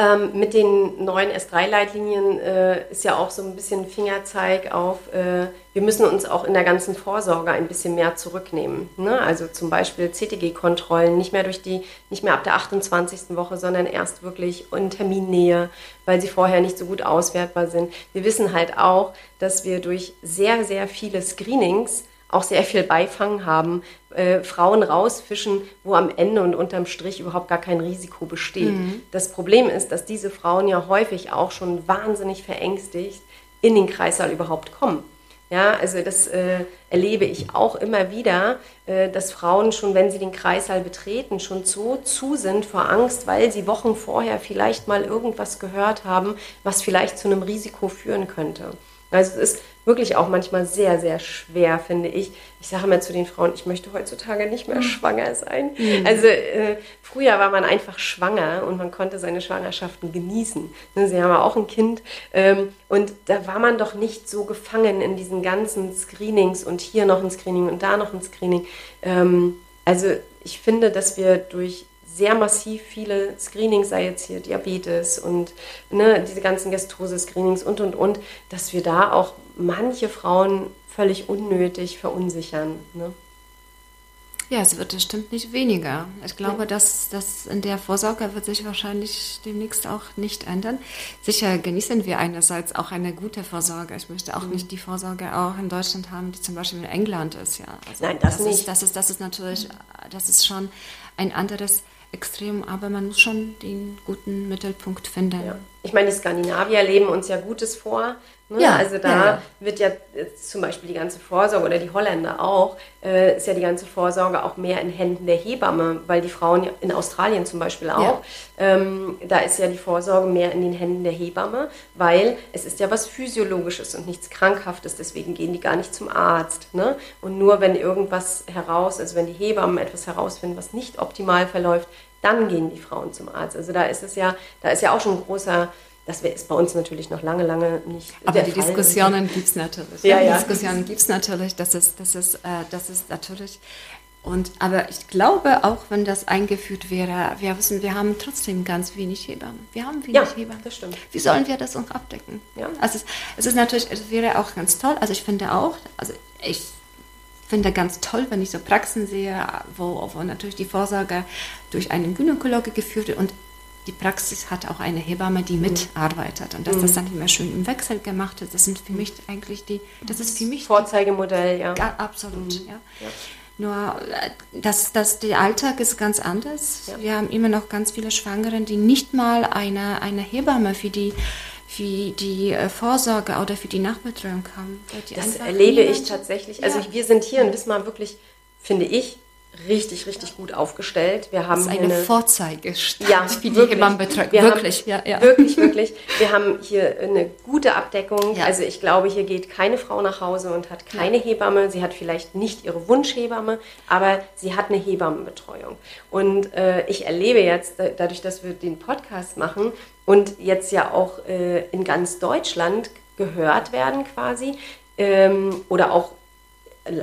Ähm, mit den neuen S3-Leitlinien äh, ist ja auch so ein bisschen Fingerzeig auf, äh, wir müssen uns auch in der ganzen Vorsorge ein bisschen mehr zurücknehmen. Ne? Also zum Beispiel CTG-Kontrollen, nicht mehr durch die, nicht mehr ab der 28. Woche, sondern erst wirklich in Terminnähe, weil sie vorher nicht so gut auswertbar sind. Wir wissen halt auch, dass wir durch sehr, sehr viele Screenings auch sehr viel Beifang haben, äh, Frauen rausfischen, wo am Ende und unterm Strich überhaupt gar kein Risiko besteht. Mhm. Das Problem ist, dass diese Frauen ja häufig auch schon wahnsinnig verängstigt in den Kreissaal überhaupt kommen. Ja, also das äh, erlebe ich auch immer wieder, äh, dass Frauen schon, wenn sie den Kreissaal betreten, schon so zu sind vor Angst, weil sie Wochen vorher vielleicht mal irgendwas gehört haben, was vielleicht zu einem Risiko führen könnte. Also es ist wirklich auch manchmal sehr, sehr schwer, finde ich. Ich sage mal zu den Frauen, ich möchte heutzutage nicht mehr mhm. schwanger sein. Mhm. Also äh, früher war man einfach schwanger und man konnte seine Schwangerschaften genießen. Ne, Sie haben auch ein Kind ähm, und da war man doch nicht so gefangen in diesen ganzen Screenings und hier noch ein Screening und da noch ein Screening. Ähm, also ich finde, dass wir durch sehr massiv viele Screenings, sei jetzt hier Diabetes und ne, diese ganzen Gestose-Screenings und, und, und, dass wir da auch manche Frauen völlig unnötig verunsichern. Ne? Ja, es wird bestimmt nicht weniger. Ich glaube, ja. dass das in der Vorsorge wird sich wahrscheinlich demnächst auch nicht ändern. Sicher genießen wir einerseits auch eine gute Vorsorge. Ich möchte auch mhm. nicht die Vorsorge auch in Deutschland haben, die zum Beispiel in England ist. Ja, also Nein, das, das nicht. Ist, das ist, das ist natürlich, das ist schon ein anderes extrem, aber man muss schon den guten Mittelpunkt finden. Ja. Ich meine, die Skandinavier leben uns ja Gutes vor. Ne? Ja, also da ja, ja. wird ja zum Beispiel die ganze Vorsorge oder die Holländer auch, äh, ist ja die ganze Vorsorge auch mehr in Händen der Hebamme, weil die Frauen in Australien zum Beispiel auch, ja. ähm, da ist ja die Vorsorge mehr in den Händen der Hebamme, weil es ist ja was Physiologisches und nichts Krankhaftes, deswegen gehen die gar nicht zum Arzt. Ne? Und nur wenn irgendwas heraus, also wenn die Hebammen etwas herausfinden, was nicht optimal verläuft, dann gehen die Frauen zum Arzt. Also da ist es ja, da ist ja auch schon ein großer das ist bei uns natürlich noch lange, lange nicht. Aber die Fall. Diskussionen gibt es natürlich. Ja, ja. Die Diskussionen gibt es natürlich. Das ist, das, ist, äh, das ist natürlich. Und, aber ich glaube, auch wenn das eingeführt wäre, wir wissen, wir haben trotzdem ganz wenig Hebammen. Wir haben wenig ja, Hebammen. das stimmt. Wie sollen wir das uns abdecken? Ja. Also es, es ist natürlich, es wäre auch ganz toll. Also ich finde auch, also ich finde ganz toll, wenn ich so Praxen sehe, wo, wo natürlich die Vorsorge durch einen Gynäkologe geführt wird und die Praxis hat auch eine Hebamme, die mitarbeitet und dass mhm. das dann immer schön im Wechsel gemacht ist. Das sind für mich eigentlich die, das ist für mich Vorzeigemodell, ja. ja absolut, mhm. ja. ja. Nur äh, das, das, der Alltag ist ganz anders. Ja. Wir haben immer noch ganz viele Schwangeren, die nicht mal eine, eine Hebamme für die, für die äh, Vorsorge oder für die Nachbetreuung haben. das erlebe ich tatsächlich. Also wir sind hier in Wismar wirklich, finde ich, richtig, richtig gut aufgestellt. Wir haben das ist eine, eine Vorzeigestadt ja, wie die Hebammenbetreuung. Wirklich, ja, ja. Wirklich, wirklich. Wir haben hier eine gute Abdeckung. Ja. Also ich glaube, hier geht keine Frau nach Hause und hat keine ja. Hebamme. Sie hat vielleicht nicht ihre Wunschhebamme, aber sie hat eine Hebammenbetreuung. Und äh, ich erlebe jetzt, dadurch, dass wir den Podcast machen und jetzt ja auch äh, in ganz Deutschland gehört werden quasi, ähm, oder auch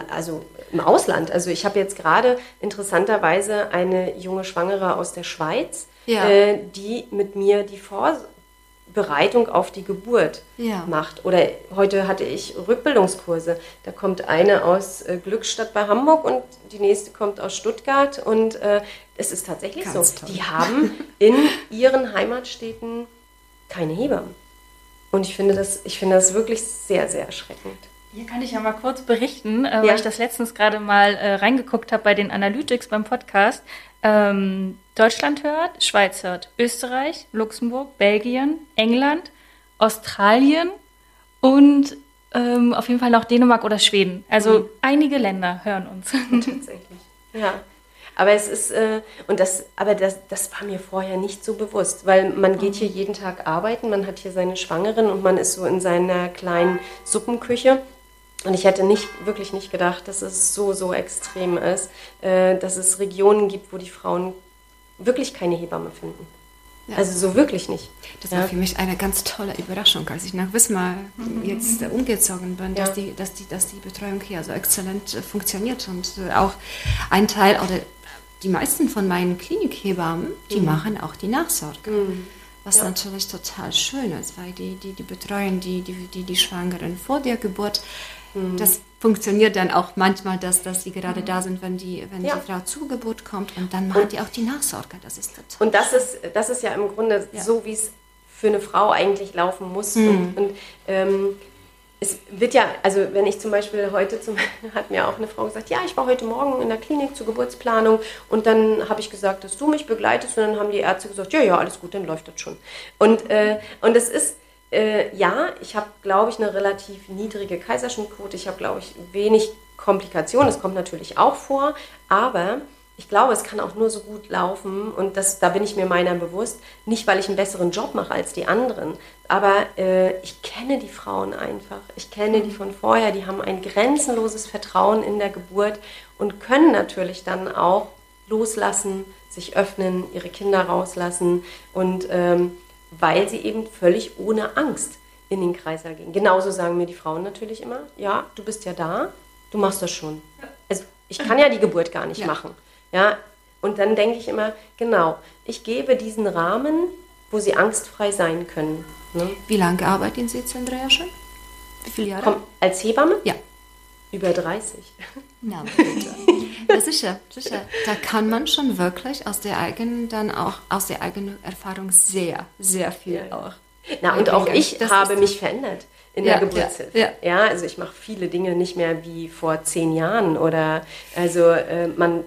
also im Ausland. Also ich habe jetzt gerade interessanterweise eine junge Schwangere aus der Schweiz, ja. äh, die mit mir die Vorbereitung auf die Geburt ja. macht. Oder heute hatte ich Rückbildungskurse. Da kommt eine aus äh, Glückstadt bei Hamburg und die nächste kommt aus Stuttgart. Und äh, es ist tatsächlich Ganz so. Toll. Die haben in ihren Heimatstädten keine Hebammen. Und ich finde das, ich finde das wirklich sehr, sehr erschreckend. Hier kann ich ja mal kurz berichten, äh, ja. weil ich das letztens gerade mal äh, reingeguckt habe bei den Analytics beim Podcast. Ähm, Deutschland hört, Schweiz hört, Österreich, Luxemburg, Belgien, England, Australien und ähm, auf jeden Fall noch Dänemark oder Schweden. Also mhm. einige Länder hören uns. Tatsächlich. Ja. Aber es ist, äh, und das, aber das, das war mir vorher nicht so bewusst, weil man geht hier jeden Tag arbeiten, man hat hier seine Schwangeren und man ist so in seiner kleinen Suppenküche. Und ich hätte nicht, wirklich nicht gedacht, dass es so, so extrem ist, äh, dass es Regionen gibt, wo die Frauen wirklich keine Hebamme finden. Ja. Also so wirklich nicht. Das war für mich eine ganz tolle Überraschung, als ich nach Wismar mhm. jetzt äh, umgezogen bin, dass, ja. die, dass, die, dass die Betreuung hier so exzellent äh, funktioniert und äh, auch ein Teil oder die meisten von meinen Klinikhebammen, die mhm. machen auch die Nachsorge. Mhm. Was ja. natürlich total schön ist, weil die, die, die betreuen die, die, die, die Schwangeren vor der Geburt Mhm. Das funktioniert dann auch manchmal, dass, dass sie gerade mhm. da sind, wenn die, wenn ja. die Frau zur Geburt kommt und dann machen und, die auch die Nachsorge. Das ist total Und das ist, das ist ja im Grunde ja. so, wie es für eine Frau eigentlich laufen muss. Mhm. Und, und ähm, es wird ja, also wenn ich zum Beispiel heute, zum, hat mir auch eine Frau gesagt, ja, ich war heute Morgen in der Klinik zur Geburtsplanung und dann habe ich gesagt, dass du mich begleitest und dann haben die Ärzte gesagt, ja, ja, alles gut, dann läuft das schon. Und, äh, und es ist, äh, ja, ich habe, glaube ich, eine relativ niedrige Kaiserschnittquote. Ich habe, glaube ich, wenig Komplikationen. Das kommt natürlich auch vor. Aber ich glaube, es kann auch nur so gut laufen. Und das, da bin ich mir meiner bewusst. Nicht, weil ich einen besseren Job mache als die anderen. Aber äh, ich kenne die Frauen einfach. Ich kenne die von vorher. Die haben ein grenzenloses Vertrauen in der Geburt und können natürlich dann auch loslassen, sich öffnen, ihre Kinder rauslassen und ähm, weil sie eben völlig ohne Angst in den Kreislauf gehen. Genauso sagen mir die Frauen natürlich immer, ja, du bist ja da, du machst das schon. Also ich kann ja die Geburt gar nicht ja. machen. Ja, und dann denke ich immer, genau, ich gebe diesen Rahmen, wo sie angstfrei sein können. Ne? Wie lange arbeiten Sie jetzt, Andrea, schon? Wie viele Jahre? Komm, als Hebamme? Ja. Über 30. Na, bitte. ja, sicher, sicher. Da kann man schon wirklich aus der eigenen, dann auch aus der eigenen Erfahrung sehr, sehr viel ja. auch. Na, und auch ich habe mich verändert in ja, der Geburtshilfe. Ja, ja. ja, also ich mache viele Dinge nicht mehr wie vor zehn Jahren oder also äh, man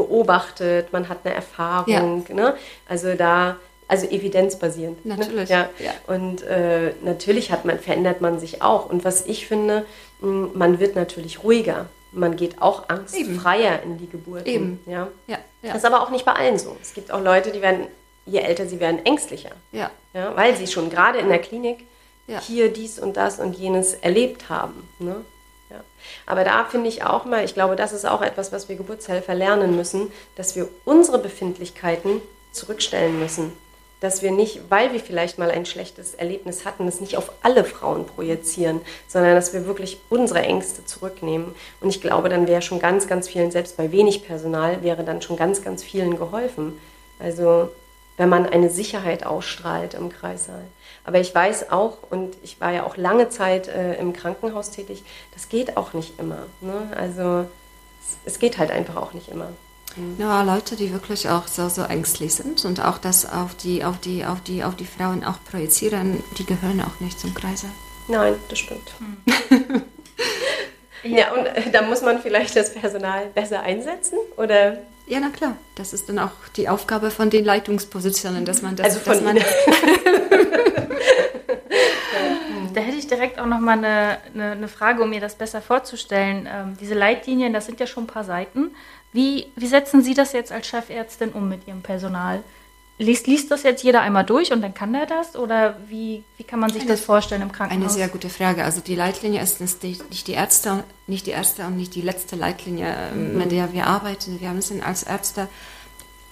beobachtet, man hat eine Erfahrung. Ne? Also da also evidenzbasierend. Ne? Natürlich. Ne? Ja. ja. Und äh, natürlich hat man, verändert man sich auch. Und was ich finde, mh, man wird natürlich ruhiger. Man geht auch angstfreier Eben. in die Geburt. Eben. Ja? Ja, ja. Das ist aber auch nicht bei allen so. Es gibt auch Leute, die werden, je älter sie werden, ängstlicher. Ja. ja weil sie schon gerade in der Klinik ja. hier dies und das und jenes erlebt haben. Ne? Ja. Aber da finde ich auch mal, ich glaube, das ist auch etwas, was wir Geburtshelfer lernen müssen, dass wir unsere Befindlichkeiten zurückstellen müssen dass wir nicht, weil wir vielleicht mal ein schlechtes Erlebnis hatten, das nicht auf alle Frauen projizieren, sondern dass wir wirklich unsere Ängste zurücknehmen. Und ich glaube, dann wäre schon ganz, ganz vielen, selbst bei wenig Personal, wäre dann schon ganz, ganz vielen geholfen. Also wenn man eine Sicherheit ausstrahlt im Kreissaal. Aber ich weiß auch, und ich war ja auch lange Zeit äh, im Krankenhaus tätig, das geht auch nicht immer. Ne? Also es, es geht halt einfach auch nicht immer. Ja, Leute, die wirklich auch so, so ängstlich sind und auch das auf die, auf, die, auf, die, auf die Frauen auch projizieren, die gehören auch nicht zum Kreise. Nein, das stimmt. Hm. ja, und äh, da muss man vielleicht das Personal besser einsetzen, oder? Ja, na klar. Das ist dann auch die Aufgabe von den Leitungspositionen, dass man das. Also von dass man Da hätte ich direkt auch noch mal eine, eine, eine, Frage, um mir das besser vorzustellen. Ähm, diese Leitlinien, das sind ja schon ein paar Seiten. Wie, wie setzen Sie das jetzt als Chefärztin um mit Ihrem Personal? Liest, liest das jetzt jeder einmal durch und dann kann der das? Oder wie, wie kann man sich eine, das vorstellen im Krankenhaus? Eine sehr gute Frage. Also die Leitlinie ist nicht die Ärzte, nicht die erste und nicht die letzte Leitlinie, mhm. mit der wir arbeiten. Wir müssen als Ärzte,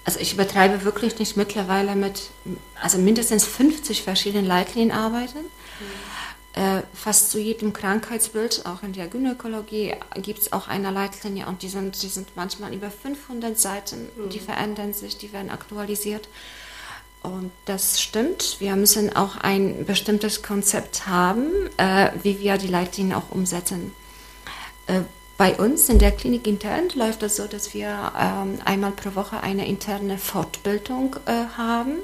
also ich übertreibe wirklich nicht mittlerweile mit, also mindestens 50 verschiedenen Leitlinien arbeiten. Mhm äh, fast zu jedem Krankheitsbild, auch in der Gynäkologie, gibt es auch eine Leitlinie und die sind, die sind manchmal über 500 Seiten, mhm. die verändern sich, die werden aktualisiert. Und das stimmt. Wir müssen auch ein bestimmtes Konzept haben, äh, wie wir die Leitlinien auch umsetzen. Äh, bei uns in der Klinik intern läuft es das so, dass wir ähm, einmal pro Woche eine interne Fortbildung äh, haben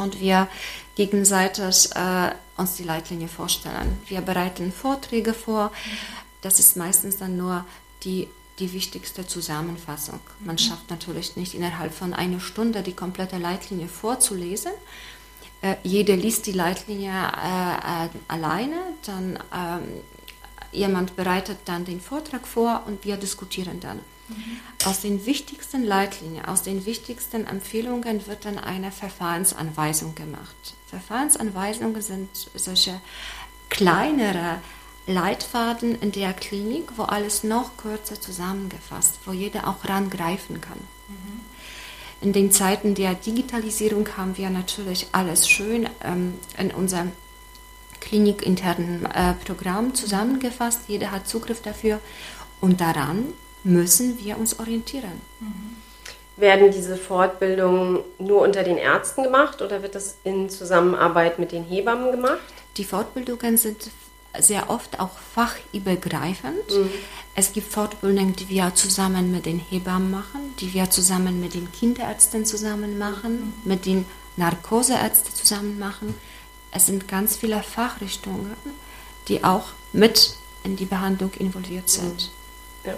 und wir gegenseitig äh, uns die Leitlinie vorstellen. Wir bereiten Vorträge vor. Das ist meistens dann nur die, die wichtigste Zusammenfassung. Man schafft natürlich nicht innerhalb von einer Stunde die komplette Leitlinie vorzulesen. Äh, jeder liest die Leitlinie äh, äh, alleine, dann ähm, jemand bereitet dann den Vortrag vor und wir diskutieren dann. Mhm. Aus den wichtigsten Leitlinien, aus den wichtigsten Empfehlungen wird dann eine Verfahrensanweisung gemacht. Verfahrensanweisungen sind solche kleinere Leitfaden in der Klinik, wo alles noch kürzer zusammengefasst, wo jeder auch rangreifen kann. Mhm. In den Zeiten der Digitalisierung haben wir natürlich alles schön ähm, in unserem klinikinternen äh, Programm zusammengefasst. Jeder hat Zugriff dafür und daran müssen wir uns orientieren. Mhm. Werden diese Fortbildungen nur unter den Ärzten gemacht oder wird das in Zusammenarbeit mit den Hebammen gemacht? Die Fortbildungen sind sehr oft auch fachübergreifend. Mhm. Es gibt Fortbildungen, die wir zusammen mit den Hebammen machen, die wir zusammen mit den Kinderärzten zusammen machen, mhm. mit den Narkoseärzten zusammen machen. Es sind ganz viele Fachrichtungen, die auch mit in die Behandlung involviert sind. Mhm. Ja.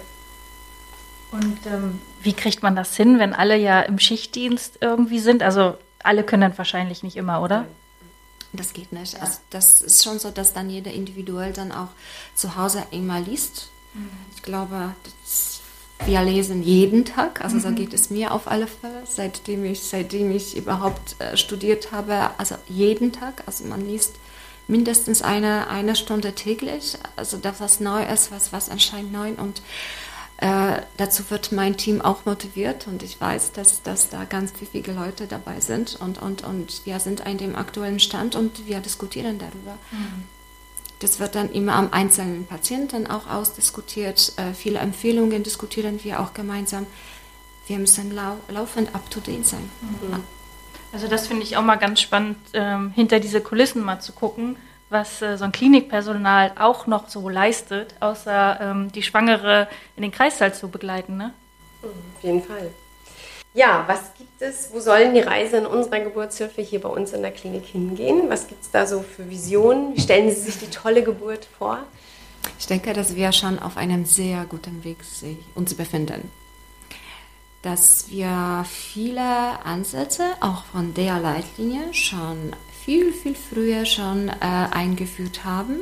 Und ähm, wie kriegt man das hin, wenn alle ja im Schichtdienst irgendwie sind? Also alle können dann wahrscheinlich nicht immer, oder? Das geht nicht. Ja. Also das ist schon so, dass dann jeder individuell dann auch zu Hause einmal liest. Mhm. Ich glaube, das, wir lesen jeden Tag. Also mhm. so geht es mir auf alle Fälle, seitdem ich, seitdem ich überhaupt äh, studiert habe. Also jeden Tag. Also man liest mindestens eine, eine Stunde täglich. Also das, was neu ist, was, was anscheinend neu und äh, dazu wird mein Team auch motiviert und ich weiß, dass, dass da ganz pfiffige Leute dabei sind und, und, und wir sind an dem aktuellen Stand und wir diskutieren darüber. Mhm. Das wird dann immer am einzelnen Patienten auch ausdiskutiert. Äh, viele Empfehlungen diskutieren wir auch gemeinsam. Wir müssen lau laufend up-to-date sein. Mhm. Also das finde ich auch mal ganz spannend, ähm, hinter diese Kulissen mal zu gucken was äh, so ein Klinikpersonal auch noch so leistet, außer ähm, die Schwangere in den Kreißsaal zu begleiten. Ne? Auf jeden Fall. Ja, was gibt es? Wo sollen die Reise in unserer Geburtshilfe hier bei uns in der Klinik hingehen? Was gibt es da so für Visionen? Wie stellen Sie sich die tolle Geburt vor? Ich denke, dass wir schon auf einem sehr guten Weg uns befinden. Dass wir viele Ansätze auch von der Leitlinie schon viel, viel früher schon äh, eingeführt haben.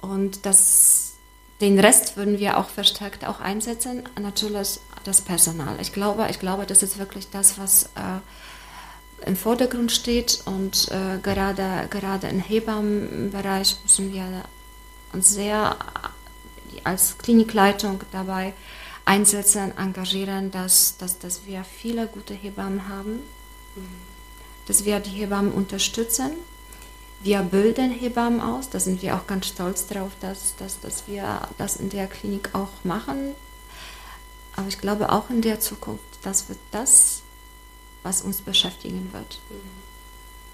Und das, den Rest würden wir auch verstärkt auch einsetzen. Natürlich das Personal. Ich glaube, ich glaube, das ist wirklich das, was äh, im Vordergrund steht. Und äh, gerade, gerade im Hebammenbereich müssen wir uns sehr als Klinikleitung dabei einsetzen, engagieren, dass, dass, dass wir viele gute Hebammen haben. Mhm dass wir die Hebammen unterstützen. Wir bilden Hebammen aus, da sind wir auch ganz stolz darauf, dass, dass, dass wir das in der Klinik auch machen. Aber ich glaube auch in der Zukunft, das wird das, was uns beschäftigen wird.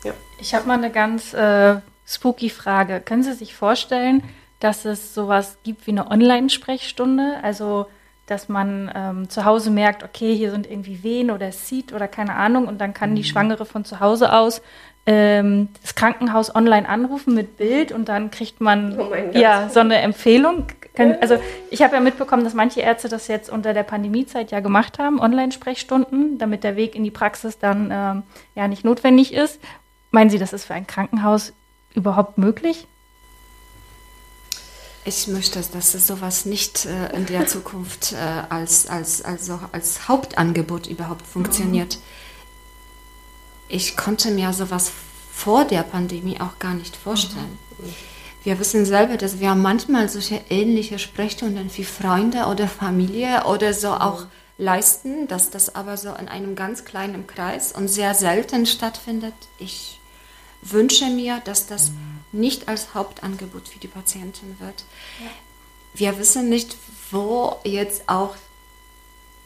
Ja. Ich habe mal eine ganz äh, spooky Frage. Können Sie sich vorstellen, dass es sowas gibt wie eine Online-Sprechstunde? Also dass man ähm, zu Hause merkt, okay, hier sind irgendwie Wehen oder es sieht oder keine Ahnung und dann kann die mhm. Schwangere von zu Hause aus ähm, das Krankenhaus online anrufen mit Bild und dann kriegt man oh ja so eine Empfehlung. Also ich habe ja mitbekommen, dass manche Ärzte das jetzt unter der Pandemiezeit ja gemacht haben, Online-Sprechstunden, damit der Weg in die Praxis dann ähm, ja nicht notwendig ist. Meinen Sie, das ist für ein Krankenhaus überhaupt möglich? Ich möchte, dass sowas nicht äh, in der Zukunft äh, als, als, also als Hauptangebot überhaupt funktioniert. Ich konnte mir sowas vor der Pandemie auch gar nicht vorstellen. Wir wissen selber, dass wir manchmal solche ähnliche Sprechstunden wie Freunde oder Familie oder so auch leisten, dass das aber so in einem ganz kleinen Kreis und sehr selten stattfindet. Ich wünsche mir, dass das nicht als Hauptangebot für die Patienten wird. Ja. Wir wissen nicht, wo jetzt auch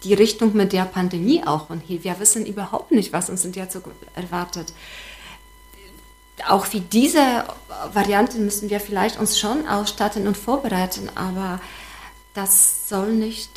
die Richtung mit der Pandemie auch und hier. Wir wissen überhaupt nicht, was uns in der Zukunft erwartet. Auch für diese Variante müssen wir vielleicht uns schon ausstatten und vorbereiten, aber das soll nicht,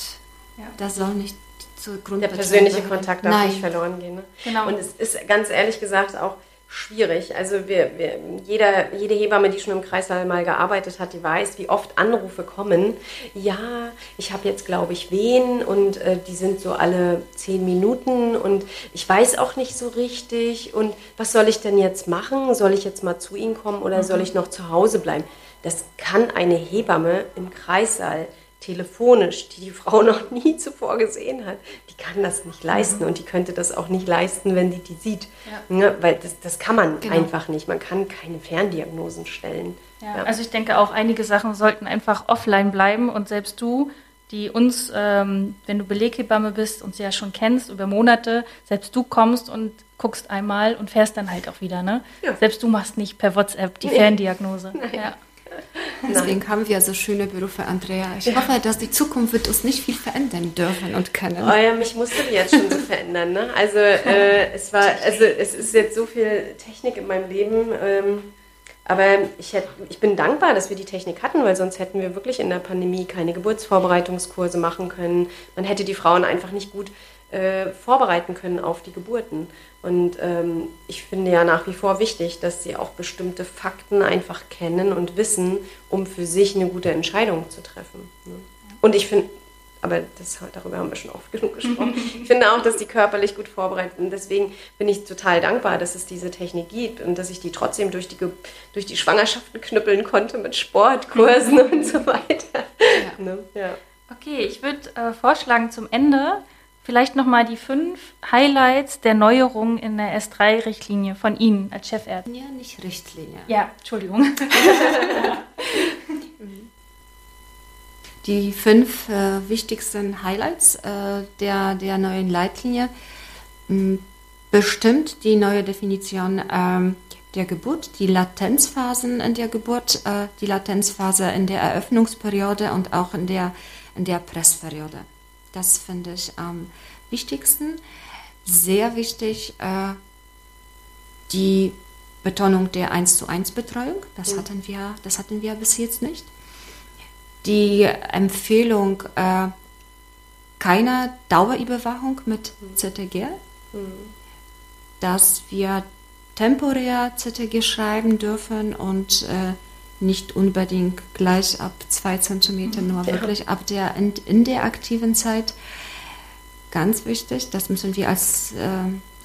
ja. das soll nicht zur Der persönliche Kontakt darf Nein. nicht verloren gehen. Ne? Genau. Und es ist ganz ehrlich gesagt auch schwierig. Also wir, wir, jeder, jede Hebamme, die schon im Kreissaal mal gearbeitet hat, die weiß, wie oft Anrufe kommen. Ja, ich habe jetzt, glaube ich, Wehen und äh, die sind so alle zehn Minuten und ich weiß auch nicht so richtig. Und was soll ich denn jetzt machen? Soll ich jetzt mal zu Ihnen kommen oder mhm. soll ich noch zu Hause bleiben? das kann eine Hebamme im Kreissaal telefonisch, die die Frau noch nie zuvor gesehen hat, die kann das nicht leisten und die könnte das auch nicht leisten, wenn die die sieht. Ja. Ne? Weil das, das kann man Genau. einfach nicht. Man kann keine Ferndiagnosen stellen. Ja, also ich denke auch, einige Sachen sollten einfach offline bleiben und selbst du, die uns, ähm, wenn du Beleghebamme bist, uns ja schon kennst über Monate, selbst du kommst und guckst einmal und fährst dann halt auch wieder, ne? Ja. Selbst du machst nicht per WhatsApp die Nee. Ferndiagnose. Ja. Deswegen haben wir so schöne Berufe, Andrea. Ich hoffe, dass die Zukunft wird uns nicht viel verändern dürfen und können. Oh ja, mich musste die jetzt schon so verändern. Ne? Also äh, es war, also es ist jetzt so viel Technik in meinem Leben. Ähm, aber ich, hätt, ich bin dankbar, dass wir die Technik hatten, weil sonst hätten wir wirklich in der Pandemie keine Geburtsvorbereitungskurse machen können. Man hätte die Frauen einfach nicht gut äh, vorbereiten können auf die Geburten. Und ähm, ich finde ja nach wie vor wichtig, dass sie auch bestimmte Fakten einfach kennen und wissen, um für sich eine gute Entscheidung zu treffen. Ne? Und ich finde, aber das, darüber haben wir schon oft genug gesprochen. Ich finde auch, dass die körperlich gut vorbereitet sind. Deswegen bin ich total dankbar, dass es diese Technik gibt und dass ich die trotzdem durch die, durch die Schwangerschaften knüppeln konnte mit Sportkursen und so weiter. Ne? Ja. Okay, ich würde äh, vorschlagen zum Ende vielleicht nochmal die fünf Highlights der Neuerungen in der S3-Richtlinie von Ihnen als Chefärztin. Ja, nicht Richtlinie. Ja, Entschuldigung. Die fünf äh, wichtigsten Highlights äh, der, der neuen Leitlinie mh, bestimmt die neue Definition ähm, der Geburt, die Latenzphasen in der Geburt, äh, die Latenzphase in der Eröffnungsperiode und auch in der, in der Pressperiode. Das finde ich am wichtigsten. Sehr wichtig äh, die Betonung der 1 zu 1 Betreuung. Das, hatten wir, das hatten wir bis jetzt nicht. Die Empfehlung äh, keiner Dauerüberwachung mit ZTG, dass wir temporär ZTG schreiben dürfen und äh, nicht unbedingt gleich ab zwei Zentimeter, nur wirklich ab der in, in der aktiven Zeit. Ganz wichtig, das müssen wir als äh,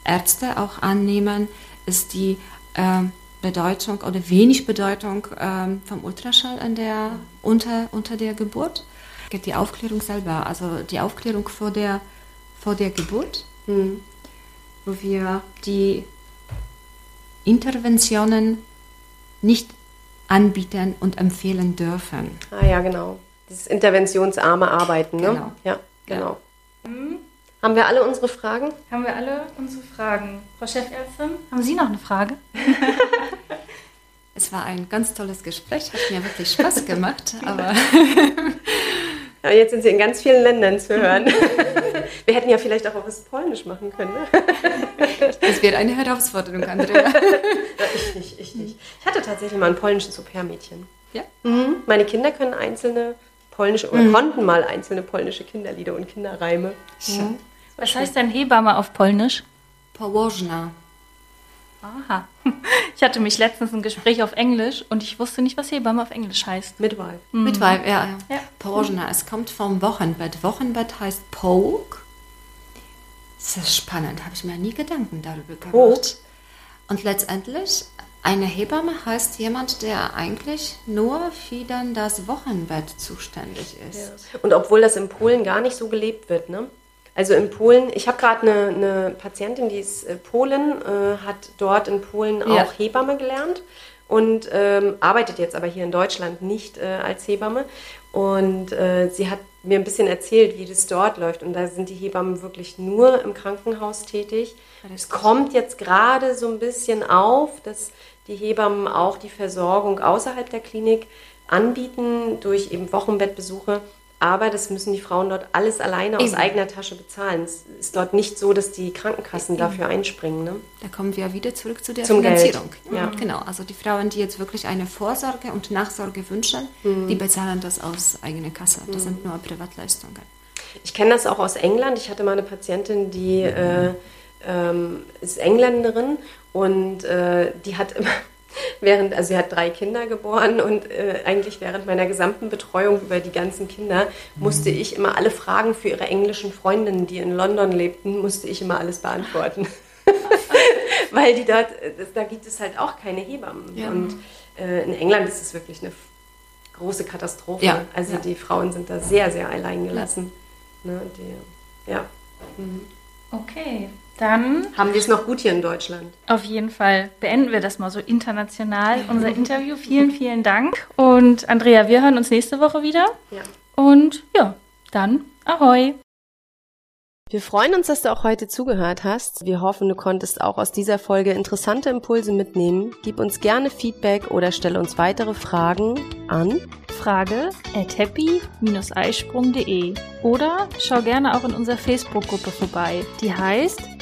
Ärzte auch annehmen, ist die äh, Bedeutung oder wenig Bedeutung ähm, vom Ultraschall in der, unter, unter der Geburt. Die Aufklärung selber, also die Aufklärung vor der, vor der Geburt, wo wir die Interventionen nicht anbieten und empfehlen dürfen. Ah ja, genau. Dieses interventionsarme Arbeiten. Ne? Genau. Ja, genau. Haben wir alle unsere Fragen? Haben wir alle unsere Fragen. Frau Chefärztin, haben Sie noch eine Frage? Es war ein ganz tolles Gespräch, hat mir wirklich Spaß gemacht, aber Ja, jetzt sind sie in ganz vielen Ländern zu hören. wir hätten ja vielleicht auch was Polnisch machen können. Ne? es wird eine Herausforderung, Andrea. Ja, ich nicht, ich nicht. Ich hatte tatsächlich mal ein polnisches Au-pair-Mädchen. Ja? Mhm. Meine Kinder können einzelne polnische oder konnten mal einzelne polnische Kinderlieder und Kinderreime. Schön. Was heißt denn Hebamme auf Polnisch? Położna. Aha. Ich hatte mich letztens ein Gespräch auf Englisch und ich wusste nicht, was Hebamme auf Englisch heißt. Midwife. Weib, ja. Ja. ja. Położna. Es kommt vom Wochenbett. Wochenbett heißt Poke. Das ist spannend, habe ich mir nie Gedanken darüber gemacht. Poke? Und letztendlich, eine Hebamme heißt jemand, der eigentlich nur für dann das Wochenbett zuständig ist. Und obwohl das in Polen gar nicht so gelebt wird, ne? Also in Polen, ich habe gerade eine, eine Patientin, die ist äh, Polin, äh, hat dort in Polen auch Ja. Hebamme gelernt und ähm, arbeitet jetzt aber hier in Deutschland nicht äh, als Hebamme. Und äh, sie hat mir ein bisschen erzählt, wie das dort läuft. Und da sind die Hebammen wirklich nur im Krankenhaus tätig. Es kommt jetzt gerade so ein bisschen auf, dass die Hebammen auch die Versorgung außerhalb der Klinik anbieten durch eben Wochenbettbesuche. Aber das müssen die Frauen dort alles alleine aus Eben. eigener Tasche bezahlen. Es ist dort nicht so, dass die Krankenkassen dafür einspringen. Ne? Da kommen wir wieder zurück zu der Zum Geld. Finanzierung. Ja. Genau, also die Frauen, die jetzt wirklich eine Vorsorge und Nachsorge wünschen, die bezahlen das aus eigener Kasse. Das sind nur Privatleistungen. Ich kenne das auch aus England. Ich hatte mal eine Patientin, die äh, ähm, ist Engländerin und äh, die hat immer während, also sie hat drei Kinder geboren und äh, eigentlich während meiner gesamten Betreuung über die ganzen Kinder musste ich immer alle Fragen für ihre englischen Freundinnen, die in London lebten, musste ich immer alles beantworten. Weil die dort, das, da gibt es halt auch keine Hebammen. Ja. Und äh, in England ist es wirklich eine große Katastrophe. Ja. Also Ja. die Frauen sind da sehr, sehr allein gelassen. Ne, die, ja. Okay, dann Haben wir es noch gut hier in Deutschland? auf jeden Fall beenden wir das mal so international, unser Interview. Vielen, vielen Dank. Und Andrea, wir hören uns nächste Woche wieder. Ja. Und ja, dann Ahoi. Wir freuen uns, dass du auch heute zugehört hast. Wir hoffen, du konntest auch aus dieser Folge interessante Impulse mitnehmen. Gib uns gerne Feedback oder stelle uns weitere Fragen an. Frage at happy-eisprung.de oder schau gerne auch in unserer Facebook-Gruppe vorbei. Die heißt